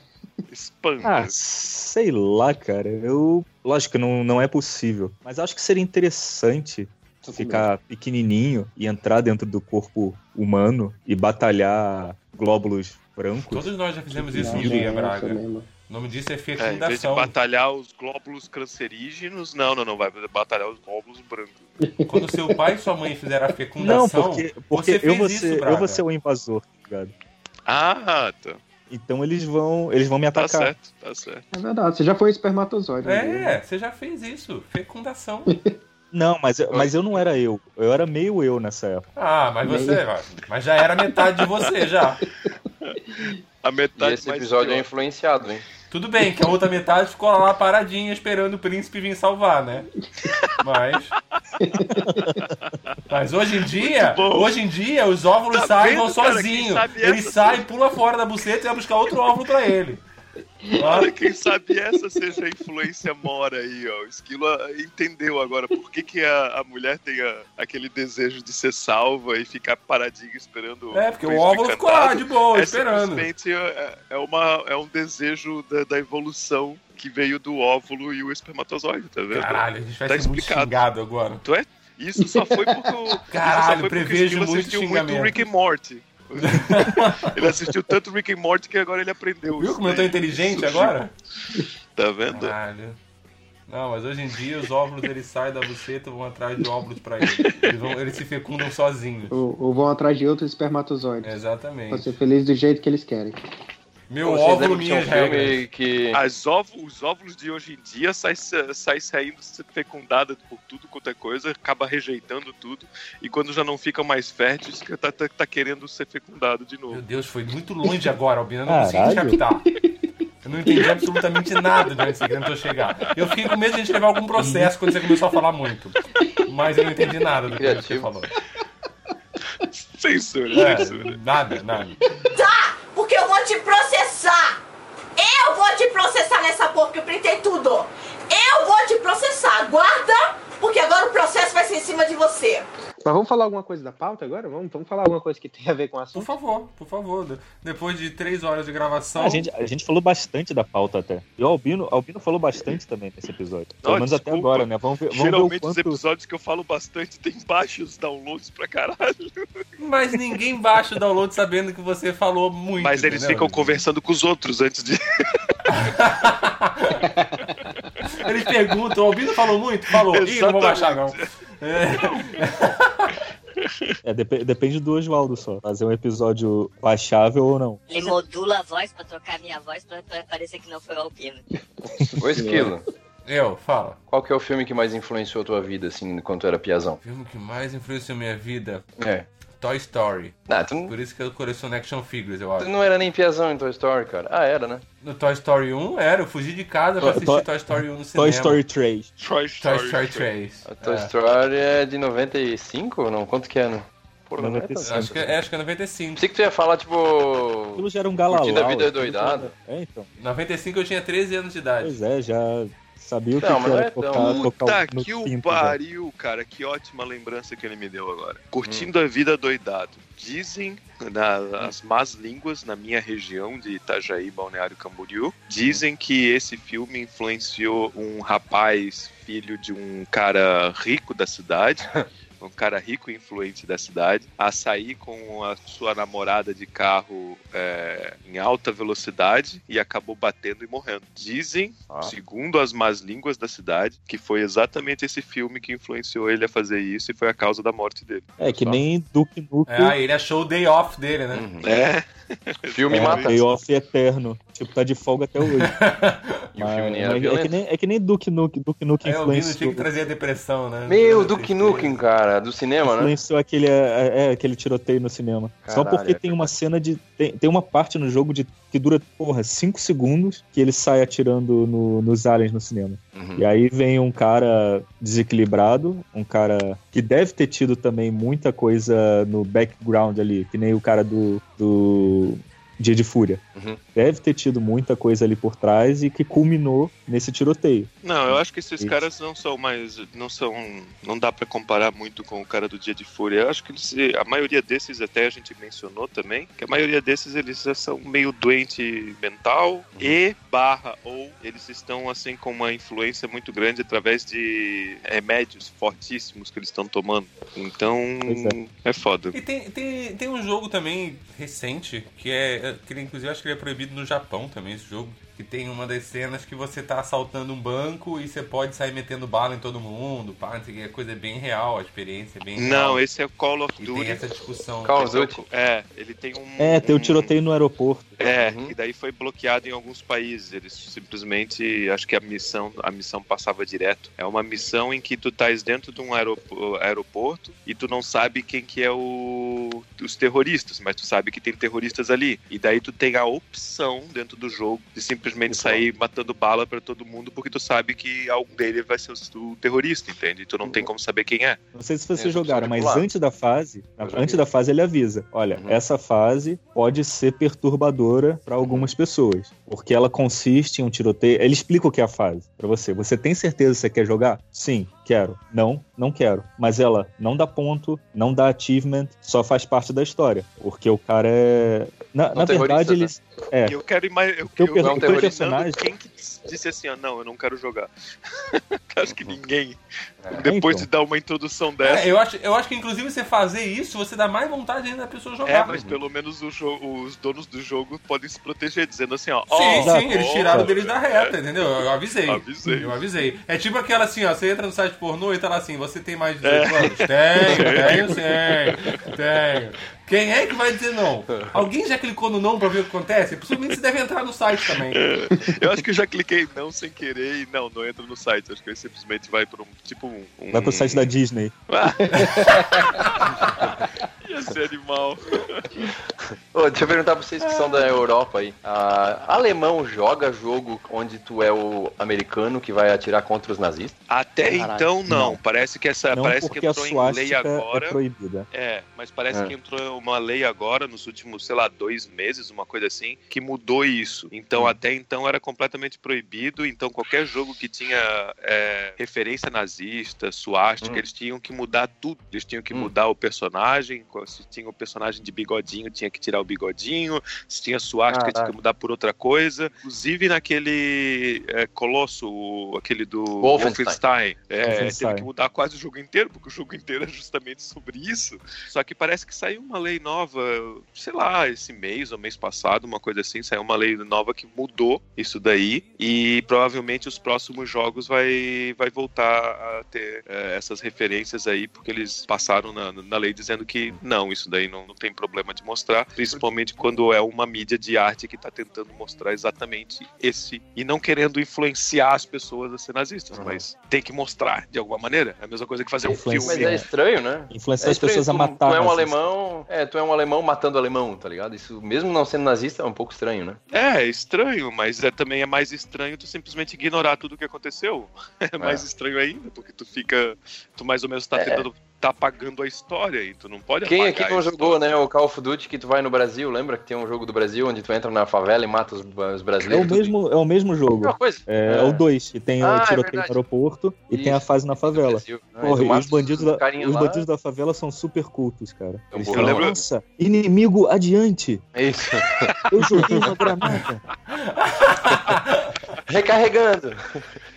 Espanta. Ah, sei lá, cara. Eu. Lógico que não, não é possível. Mas acho que seria interessante ficar pequenininho e entrar dentro do corpo humano e batalhar glóbulos brancos. Todos nós já fizemos isso um Não, dia, Braga. Isso. O nome disso é É, em vez de fecundação. batalhar os glóbulos cancerígenos, não, não, não, vai batalhar os glóbulos brancos. Quando seu pai e sua mãe fizeram a Não, fecundação, porque, porque você eu, fez vou isso, ser, Braga. eu vou ser o invasor, tá ligado? Ah, tá. Então eles vão, eles vão me Tá atacar. certo, tá certo. É verdade, você já foi espermatozoide. né? É, você já fez isso. Fecundação. Não, mas, eu- mas eu não era eu. Eu era meio eu nessa época. Ah, mas você. Mas já era metade de você, já. A E metade esse mais episódio é pior. influenciado, hein? Tudo bem que a outra metade ficou lá paradinha esperando o príncipe vir salvar, né? Mas. Mas hoje em dia, hoje em dia, os óvulos Tá saem vão sozinhos. Ele sai, pula fora da buceta e vai buscar outro óvulo pra ele. Olha, quem sabe essa seja a influência mora aí, ó. O Esquilo ah, entendeu agora por que, que a, a mulher tem a- aquele desejo de ser salva e ficar paradinha esperando. É, porque o óvulo ficou lá de boa, é esperando. simplesmente é, é uma, é um desejo da, da evolução que veio do óvulo e o espermatozoide, tá vendo? Caralho, a gente vai Tá ser muito explicado. xingado agora. Tu é? Isso só foi porque o. isso só Caralho, foi prevejo muito xingamento. muito Rick and Morty. ele assistiu tanto Rick and Morty que agora ele aprendeu. Viu como eu tô daí. inteligente Surgiu. agora? Tá vendo? Caralho. Não, mas hoje em dia os óvulos eles saem da buceta e vão atrás de óvulos pra ele. Eles, vão- eles se fecundam sozinhos. Ou, ou vão atrás de outros espermatozoides. Pra Exatamente. ser feliz do jeito que eles querem. Meu Vocês óvulo, lembram que um regras. que. As óvulos, os óvulos de hoje em dia sai, sai saindo fecundada por tudo quanto é coisa, acaba rejeitando tudo, e quando já não ficam mais férteis, que tá, tá, tá querendo ser fecundado de Meu novo. Deus, foi muito longe agora, Albina. Eu não consegui captar. Eu não entendi absolutamente nada de onde você tentou chegar. Eu fiquei com medo de a gente levar algum processo quando você começou a falar muito. Mas eu não entendi nada do que você Criativo. falou. Censura, É, censura. nada, nada. Tá, porque eu vou te processar. Eu vou te processar nessa porra que eu printei tudo. Eu vou te processar. Guarda, porque agora o processo vai ser em cima de você. Mas vamos falar alguma coisa da pauta agora? Vamos, vamos falar alguma coisa que tem a ver com o Por assunto? favor, por favor. De- Depois de três horas de gravação. A, gente, a gente falou bastante da pauta até. E o Albino, Albino falou bastante também nesse episódio. Pelo Não, menos até desculpa. agora, né? Vamos ver, vamos ver o Geralmente os quanto. episódios que eu falo bastante tem baixos downloads pra caralho. Mas ninguém baixa o download sabendo que você falou muito. Mas eles entendeu? ficam conversando com os outros antes de. Eles perguntam, o Albino falou muito? Falou. Ih, não vou baixar não. É. É, dep- depende do Oswaldo só. Fazer um episódio baixável ou não. Ele modula a voz pra trocar minha voz pra, pra parecer que não foi o Alpino. Ô, Esquilo, Eu, fala. qual que é o filme que mais influenciou a tua vida, assim, enquanto era piazão? O filme que mais influenciou minha vida, É. Toy Story. Ah, tu, Por isso que eu coleciono action figures, eu tu acho. não era nem piazão em Toy Story, cara. Ah, era, né? No Toy Story 1 era, eu fugi de casa pra assistir to- Toy Story 1 no cinema. Toy Story 3. Toy Toy Story 3. A Toy É. Story é de 95? Não, quanto que é, né? Porra, é tão- 95. Acho que, é, acho que é 95. Pensei que tu ia falar, tipo... Aquilo já era um galalau. Curtindo a vida doidada. É, então. 95 eu tinha 13 anos de idade. Pois é, já sabia o que, Não, que era é tão- tocar, tocar Puta no que o pariu, cara. Que ótima lembrança que ele me deu agora. Curtindo a vida doidado. Dizem, na- as más línguas na minha região de Itajaí, Balneário Camboriú, dizem que esse filme influenciou um rapaz, filho de um cara rico da cidade, um cara rico e influente da cidade, a sair com a sua namorada de carro é, em alta velocidade e acabou batendo e morrendo. Dizem, Ah. segundo as más línguas da cidade, que foi exatamente esse filme que influenciou ele a fazer isso e foi a causa da morte dele. É que nem Duke Nukem. É, ele achou o day off dele, né? É. Filme é, mata. Payoff eterno. Tipo, tá de folga até hoje. E o filme mas é, que nem, é que nem Duke Nukem. Duke Nukem Aí o Vino tinha influenciou, que trazer a depressão, né? Meu, Duke Nukem, cara, do cinema, né? influenciou aquele, é, é, aquele tiroteio no cinema. Só Caralho, porque é tem uma cena de. Tem, tem uma parte no jogo de, que dura, porra, 5 segundos que ele sai atirando no- nos aliens no cinema. Uhum. E aí vem um cara desequilibrado, um cara que deve ter tido também muita coisa no background ali, que nem o cara do, do Dia de Fúria. Uhum. Deve ter tido muita coisa ali por trás e que culminou nesse tiroteio. Não, eu acho que esses Isso. caras não são mais. Não são. Não dá pra comparar muito com o cara do Dia de Fúria. Eu acho que eles, a maioria desses, até a gente mencionou também, que a maioria desses eles já são meio doente mental e barra, ou eles estão assim com uma influência muito grande através de remédios fortíssimos que eles estão tomando. Então Pois é. foda. E tem, tem, tem um jogo também recente, que é. Que inclusive eu acho que ele é proibido no Japão também, esse jogo. Que tem uma das cenas que você tá assaltando um banco e você pode sair metendo bala em todo mundo, pá, não sei o que, a coisa é bem real, a experiência é bem real. Não, esse é o Call of E Duty. tem essa discussão. Call of é Duty. É, ele tem um. É, tem o um- tiroteio no aeroporto. É, Uhum. e daí foi bloqueado em alguns países. Eles simplesmente, acho que a missão, a missão passava direto. É uma missão em que tu estás dentro de um aeropo- aeroporto e tu não sabe quem que é o os terroristas, mas tu sabe que tem terroristas ali. E daí tu tem a opção dentro do jogo de simplesmente Isso. sair matando bala pra todo mundo porque tu sabe que algum deles vai ser o, terrorista, entende? E tu não Uhum. tem como saber quem é. Não sei se vocês opção jogaram, mas antes da fase, antes da fase ele avisa, olha, Uhum. essa fase pode ser perturbadora para algumas pessoas, porque ela consiste em um tiroteio. Ele explica o que é a fase para você. Você tem certeza que você quer jogar? Sim, quero. Não, não quero. Mas ela não dá ponto, não dá achievement, só faz parte da história, porque o cara é na, na verdade terroristas, eles é E eu quero imagem. Eu, eu, eu tô imaginando personagem- quem que disse assim, ó, não, eu não quero jogar. acho que ninguém. É. Depois então. de dar uma introdução dessa. É, eu, acho, eu acho que inclusive você fazer isso, você dá mais vontade ainda da pessoa É, jogar. mas pelo menos jogo- os donos do jogo podem se proteger, dizendo assim, ó. Sim, ó, Exato. sim, eles ó, tiraram deles da reta, entendeu? Eu avisei. Avisei. Eu avisei. É tipo aquela assim, ó, você entra no site pornô e tá lá assim, você tem mais de É. 18 anos? Tenho, tenho sim, tenho. Quem é que vai dizer não? Alguém já clicou no não pra ver o que acontece? Possivelmente você deve entrar no site também. Eu acho que eu já cliquei não sem querer e não, não entra no site. Acho que ele simplesmente vai pra um. Tipo um. um- vai pro site da Disney. Ia ser animal. Ô, deixa eu perguntar pra vocês que são da Europa aí. Ah, alemão joga jogo onde tu é o americano que vai atirar contra os nazistas? Até Caralho. então, não. Não. Parece que essa. Não parece que a entrou em lei suástica agora. é proibida. É, mas parece É. que entrou uma lei agora, nos últimos, sei lá, dois meses, uma coisa assim, que mudou isso. Então, Hum. até então era completamente proibido. Então, qualquer jogo que tinha é, referência nazista, suástica, Hum. eles tinham que mudar tudo. Eles tinham que Hum. mudar o personagem. Se tinha o personagem de bigodinho, tinha que tirar o bigodinho. Se tinha suástica, tinha que mudar por outra coisa. Inclusive naquele é, Colosso, aquele do Wolfenstein. Wolfenstein. É, Wolfenstein. teve que mudar quase o jogo inteiro, porque o jogo inteiro é justamente sobre isso. Só que parece que saiu uma lei nova, sei lá, esse mês ou mês passado, uma coisa assim, saiu uma lei nova que mudou isso daí e provavelmente os próximos jogos vai, vai voltar a ter é, essas referências aí, porque eles passaram na, na lei dizendo que não, isso daí não, não tem problema de mostrar, principalmente quando é uma mídia de arte que tá tentando mostrar exatamente esse e não querendo influenciar as pessoas a ser nazistas, Uhum. mas tem que mostrar de alguma maneira. É a mesma coisa que fazer um Influenciar. Mas filme. é estranho, né? Influenciar É as pessoas a estranho, tu- matar. Tu é um nazistas. alemão, é, tu é um alemão matando alemão, tá ligado? Isso, mesmo não sendo nazista, é um pouco estranho, né? É, é estranho, mas é, também é mais estranho tu simplesmente ignorar tudo o que aconteceu. É mais estranho ainda, porque tu fica. Tu mais ou menos tá É. tentando. Tá apagando a história e tu não pode Quem apagar aqui não jogou, né, o Call of Duty que tu vai no Brasil, lembra que tem um jogo do Brasil onde tu entra na favela e mata os, os É brasileiros? o tudo? mesmo, é o mesmo jogo. Mesma coisa. É, é o 2, que tem Ah, o é tiroteio no aeroporto e tem a Isso, fase na favela. Ah, Porra, e mata os bandidos, da, os bandidos da favela são super cultos, cara. Eu Eles falam, lembro- nossa, inimigo adiante. É isso. Eu joguei uma granada. Recarregando.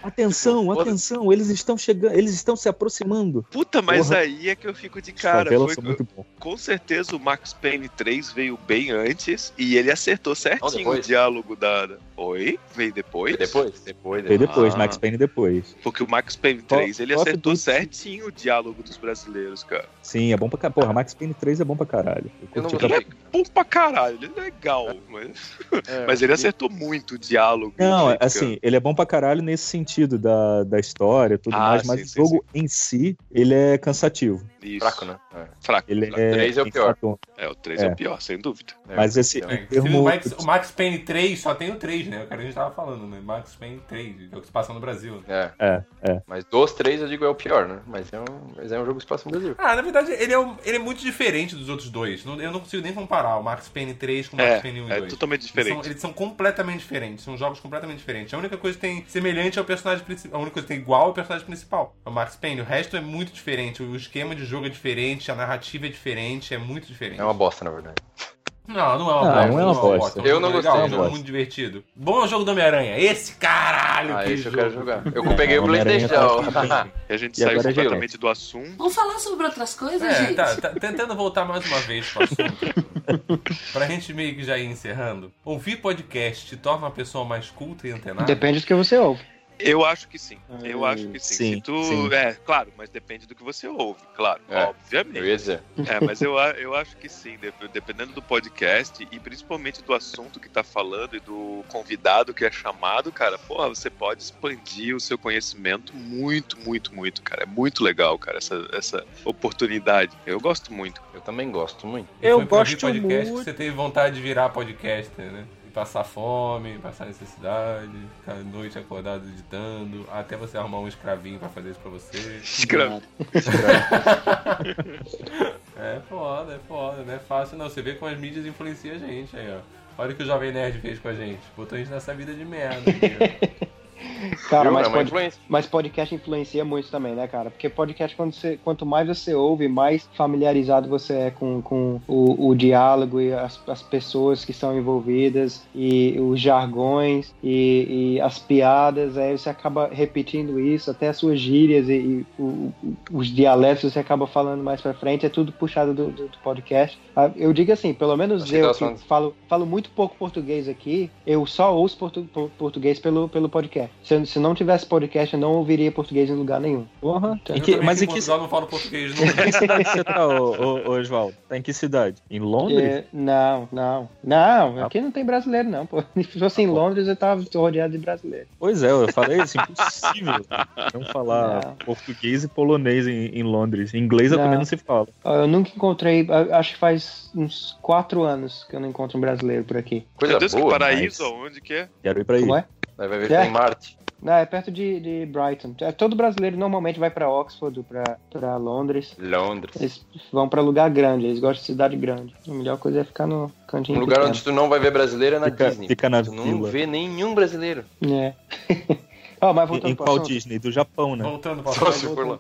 Atenção, atenção, eles estão chegando, eles estão se aproximando. Puta, mas Porra. aí é que eu fico de cara. Foi- muito bom. com certeza o Max Payne 3 veio bem antes e ele acertou certinho o diálogo da. Oi? Veio depois? Depois? Depois. Veio depois, Ah. Max Payne depois. Porque o Max Payne 3 ele acertou certinho o diálogo dos brasileiros, cara. Sim, é bom pra caralho. Porra, Max Payne 3 é bom pra caralho. Eu Eu não gostei. pra- Bom pra caralho, ele é legal, mas, É, mas ele acertou muito o diálogo. Não, Fica- assim, ele é bom pra caralho nesse sentido da, da história e tudo Ah, mais, sim, mas sim, o jogo em si, ele é cansativo. Isso. Fraco, né? É. Fraco. Ele fraco. é, três é o pior. enfadonho. É, o 3 é. É. o pior, sem dúvida. É, Mas esse. É, se o, termo- Max, o Max Payne 3 só tem o 3, né? O cara a gente tava falando, né? Max Payne 3, que é o que se passa no Brasil. É. É, é. Mas dos três eu digo é o pior, né? Mas é um, mas é um jogo que se passa no Brasil. Ah, na verdade, ele é, um- ele é muito diferente dos outros dois. Não- Eu não consigo nem comparar o Max Payne 3 com o Max É, Payne 1 e é 2. totalmente Eles diferente. são, eles são completamente diferentes, são jogos completamente diferentes. A única coisa que tem semelhante ao personagem principal, a única coisa que tem igual é o personagem principal, é o Max Payne. O resto é muito diferente, o esquema de jogo é diferente, a narrativa é diferente, é muito diferente. É uma bosta, na verdade. Não, não é uma Não, bosta. não é uma bosta. É um Eu jogo não legal, gostei, É um jogo muito divertido. Bom é jogo do Homem-Aranha. Esse caralho, Ah, que esse eu jogo. quero jogar. Eu peguei o Homem-Aranha Playstation. tá- E a gente E saiu completamente do assunto. Vamos falar sobre outras coisas, É, gente? tá, tá tentando voltar mais uma vez pro assunto. pra gente meio que já ir encerrando. Ouvir podcast te torna uma pessoa mais culta e antenada? Depende do que você ouve. Eu acho que sim. Eu acho que sim. Sim, Se tu... sim. É, claro, mas depende do que você ouve, claro. É, obviamente. Dizer. É, mas eu, eu acho que sim, dep- dependendo do podcast e principalmente do assunto que tá falando e do convidado que é chamado, cara, porra, você pode expandir o seu conhecimento muito, muito, muito, cara. É muito legal, cara, essa, essa oportunidade. Eu gosto muito. Eu também gosto muito. Eu gosto podcast muito. que você teve vontade de virar podcaster, né? Passar fome, passar necessidade, ficar a noite acordado editando, até você arrumar um escravinho pra fazer isso pra você. Escravo. É foda, é foda, não é fácil não. Você vê como as mídias influenciam a gente aí, ó. Olha o que o Jovem Nerd fez com a gente. Botou a gente nessa vida de merda. Aqui, ó. Cara, mas, É pod- mas podcast influencia muito também, né, cara? Porque podcast, quando você, quanto mais você ouve, mais familiarizado você é com, com o, o diálogo e as, as pessoas que são envolvidas e os jargões e, e as piadas, aí você acaba repetindo isso, até as suas gírias e, e o- os dialetos você acaba falando mais pra frente, é tudo puxado do, do- do podcast. Ah, Eu digo assim, pelo menos eu tava que falo, falo muito pouco português aqui, eu só ouço portu- por- português pelo, pelo podcast. Se, eu- se não tivesse podcast, eu não ouviria português em lugar nenhum. Porra. Então, Eu que- mas em que, Portugal não falo português em que cidade você tá, ô, ô, ô, Oswaldo? Tá em que cidade? Em Londres? É, não, não. Não, Ah. aqui não tem brasileiro, não. Pô. Se fosse em Londres, eu tava rodeado de brasileiro. Pois é, eu falei isso, impossível não falar Não. português e polonês em, em Londres. Em inglês eu Não. também não se fala. Eu nunca encontrei, a- acho que faz uns quatro anos que eu não encontro um brasileiro por aqui. Coisa Meu Deus, que boa. paraíso, mas- aonde que é? Quero ir pra aí. Como é? Vai ver É. que tá em Marte. Não, é perto de, de Brighton. É, Todo brasileiro normalmente vai pra Oxford, ou pra, pra Londres. Londres. Eles vão pra lugar grande, eles gostam de cidade grande. A melhor coisa é ficar no cantinho Um lugar pequeno. onde tu não vai ver brasileiro é na Fica- Disney. fica na tu não vila. vê nenhum brasileiro. É. Ó, mas Em, voltando em qual. Disney? Do Japão, né? Voltando pra Só falar. se for lá.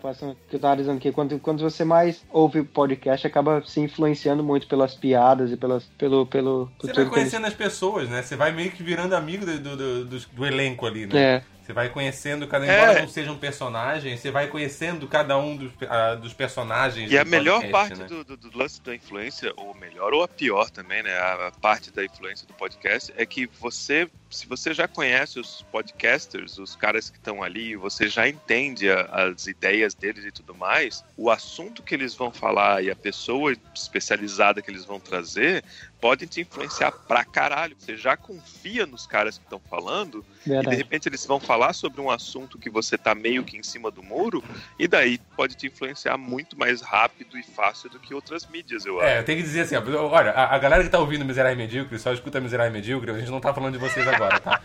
que eu tava dizendo aqui, quando, quando você mais ouve podcast, acaba se influenciando muito pelas piadas e pelas, pelo, pelo, Você vai que eles- conhecendo as pessoas, né? Você vai meio que virando amigo do, do, do, do- do elenco ali, né? É. Você vai conhecendo cada É. embora não seja um personagem, você vai conhecendo cada um dos, ah, dos personagens. E a do melhor podcast, parte né? do, do- do lance da influência, ou melhor, ou a pior também, né? A, a parte da influência do podcast é que você, se você já conhece os podcasters, os caras que estão ali, você já entende a- as ideias deles e tudo mais, o assunto que eles vão falar e a pessoa especializada que eles vão trazer podem te influenciar pra caralho. Você já confia nos caras que estão falando e de Verdade. repente eles vão falar sobre um assunto que você tá meio que em cima do muro, e daí pode te influenciar muito mais rápido e fácil do que outras mídias, eu acho. É, eu tenho que dizer assim, olha, a, a galera que tá ouvindo Miserável e Medíocre, só escuta Miserável e Medíocre, a gente não tá falando de vocês agora, tá?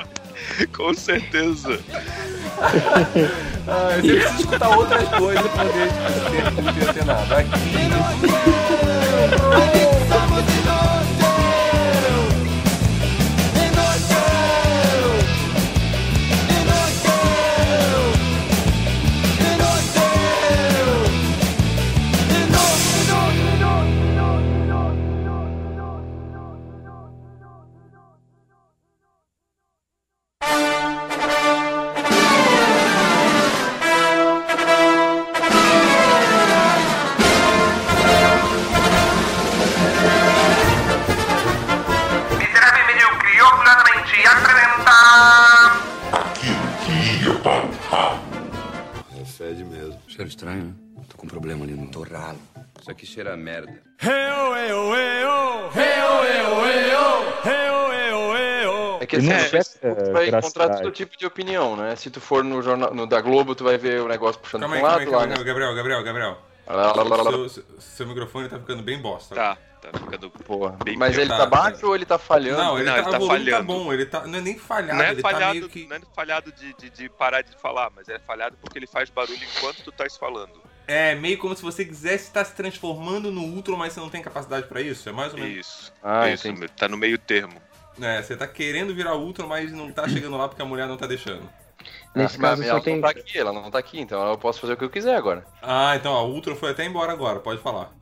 Com certeza. Ah, precisa escutar outras coisas pra poder ter, ter, ter nada. Aqui. Demônio no torralo. Isso aqui cheira a merda. É que assim, checa, tu vai encontrar todo tipo de opinião, né? Se tu for no jornal no da Globo, tu vai ver o negócio puxando Calma pra aí, um calma lado aí, calma aí, né? Gabriel, Gabriel, Gabriel. Lá, lá, lá, lá, lá. Seu, seu- seu microfone tá ficando bem bosta. Tá, tá ficando Porra. bem Mas ele tá Tá, baixo ou ele tá falhando? Não, ele Não, tá, ele tá tá falhando. bom, ele tá, não é nem falhado, Não é ele tá falhado, meio que... não é falhado de, de, de parar de falar, mas é falhado porque ele faz barulho enquanto tu estás falando. É, meio como se você quisesse estar se transformando no Ultron, mas você não tem capacidade pra isso, é mais ou menos... Isso. Ah, isso, entendi. tá no meio termo. É, você tá querendo virar Ultron, mas não tá chegando lá porque a mulher não tá deixando. Nesse Ah, mas caso ela tem. não tá aqui, ela não tá aqui, então eu posso fazer o que eu quiser agora. Ah, então a Ultron foi até embora agora, pode falar.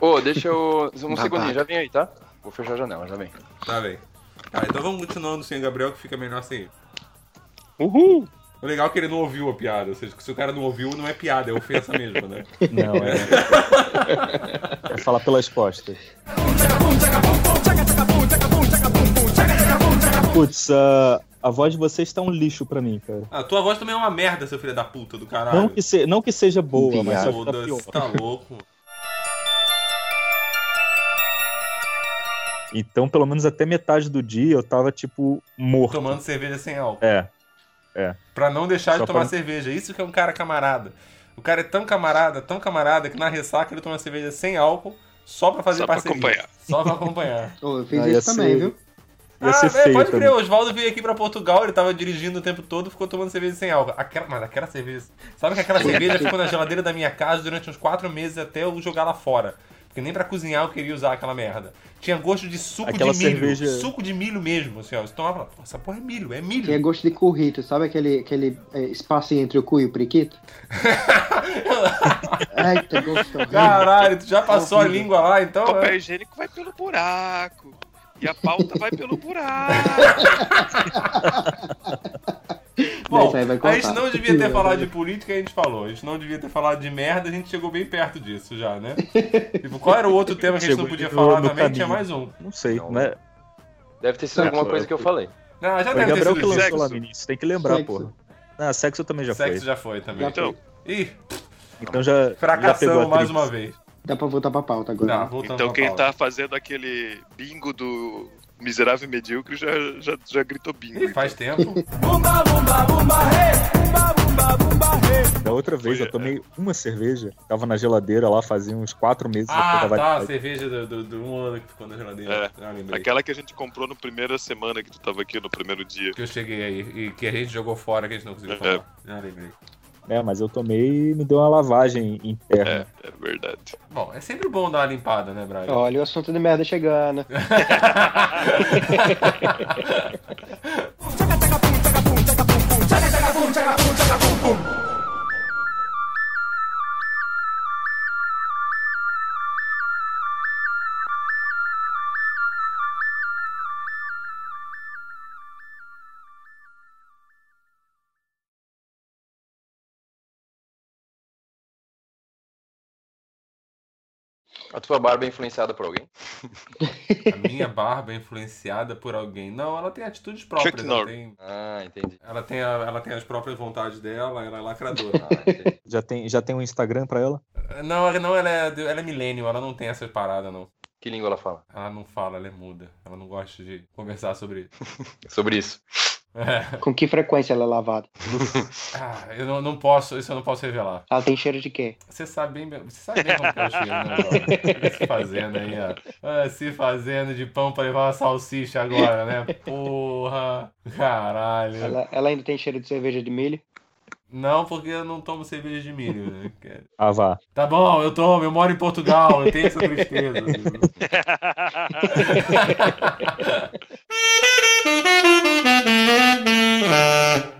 Ô, deixa eu. Um Babaca. segundinho, já vem aí, tá? Vou fechar a janela, já vem. Tá bem. Tá, então vamos continuando sem o Gabriel, que fica melhor assim. Uhul! O legal é que ele não ouviu a piada, ou seja, se o cara não ouviu, não é piada, é ofensa mesmo, né? Não, é. é falar pelas costas. Putz, a, a voz de vocês tá um lixo pra mim, cara. Ah, tua voz também é uma merda, seu filho da puta do caralho. Não que, se, não que seja boa, mas só que tá pior. tá louco. Então, pelo menos até metade do dia eu tava, tipo, morto. Tomando cerveja sem álcool. É. É. Pra não deixar Só de tomar pra- cerveja. Isso que é um cara camarada. O cara é tão camarada, tão camarada, que na ressaca ele toma cerveja sem álcool só pra fazer Só pra parceria. acompanhar. Só pra acompanhar. Eu fiz Ah, isso também, ser- viu? Ia ah, ser é, feio pode crer, o Oswaldo veio aqui pra Portugal, ele tava dirigindo o tempo todo, ficou tomando cerveja sem álcool. Aquela, mas aquela cerveja. Sabe que aquela cerveja ficou na geladeira da minha casa durante uns quatro meses até eu jogar lá fora. Porque nem pra cozinhar eu queria usar aquela merda. Tinha gosto de suco Aquela de milho. cerveja- Suco de milho mesmo, assim, ó. Você tomava e falava, "Pô, essa porra é milho, é milho. Tinha gosto de currito, sabe aquele, aquele é, espaço entre o cu e o periquito? Eita, gosto horrível. Caralho, tu já passou a língua lá, então. O papel é? higiênico vai pelo buraco. E a pauta vai pelo buraco. Bom, Isso aí vai a gente não devia ter falado de política, a gente falou. A gente não devia ter falado de merda, a gente chegou bem perto disso já, né? tipo, qual era o outro tema que a gente não podia falar também? caminho. Tinha mais um. Não sei, Não. né? Deve ter sido alguma coisa que eu falei. Não, já Foi deve ter Gabriel sido que sexo. lá no início. Tem que lembrar, Sexo. porra. Ah, sexo também já Sexo foi. já foi também. Já Então, Ih, Então já, já pegou fracassamos a mais uma vez. Dá pra voltar pra pauta agora. Voltando então quem pauta. tá fazendo aquele bingo do miserável e medíocre já, já, já gritou bingo. Ih, faz tempo. Da outra vez Foi, eu tomei uma cerveja, tava na geladeira lá fazia uns quatro meses. Ah, tava- tá, a cerveja do, do, do um ano que ficou na geladeira. É, Ah, lembrei. Aquela que a gente comprou na primeira semana que tu tava aqui, no primeiro dia. Que eu cheguei aí e que a gente jogou fora, que a gente não conseguiu É. falar. Ah, lembrei. É, mas eu tomei e me deu uma lavagem interna. É, é verdade. Bom, é sempre bom dar uma limpada, né, Brian? Olha o assunto de merda chegando. A tua barba é influenciada por alguém? A minha barba é influenciada por alguém. Não, ela tem atitudes próprias. Chuck Ela Norris. tem, Ah, entendi. ela, tem a- ela tem as próprias vontades dela, ela é lacradora. Ah. Já, tem, já tem um Instagram pra ela? não, ela- não ela, é, ela é millennial, ela não tem essas paradas, não. Que língua ela fala? Ela não fala, ela é muda. Ela não gosta de conversar sobre isso. Sobre isso. É. Com que frequência ela é lavada? Ah, eu não, não posso, isso eu não posso revelar. Ela tem cheiro de quê? Você sabe bem, você sabe bem como que é o cheiro, né, se fazendo aí, ó. Ah, se fazendo de pão pra levar uma salsicha agora, né? Porra, caralho. Ela, ela ainda tem cheiro de cerveja de milho? Não, porque eu não tomo cerveja de milho, né? Ah, vá. Tá bom, eu tomo, eu moro em Portugal, eu tenho essa tristeza. 嗯。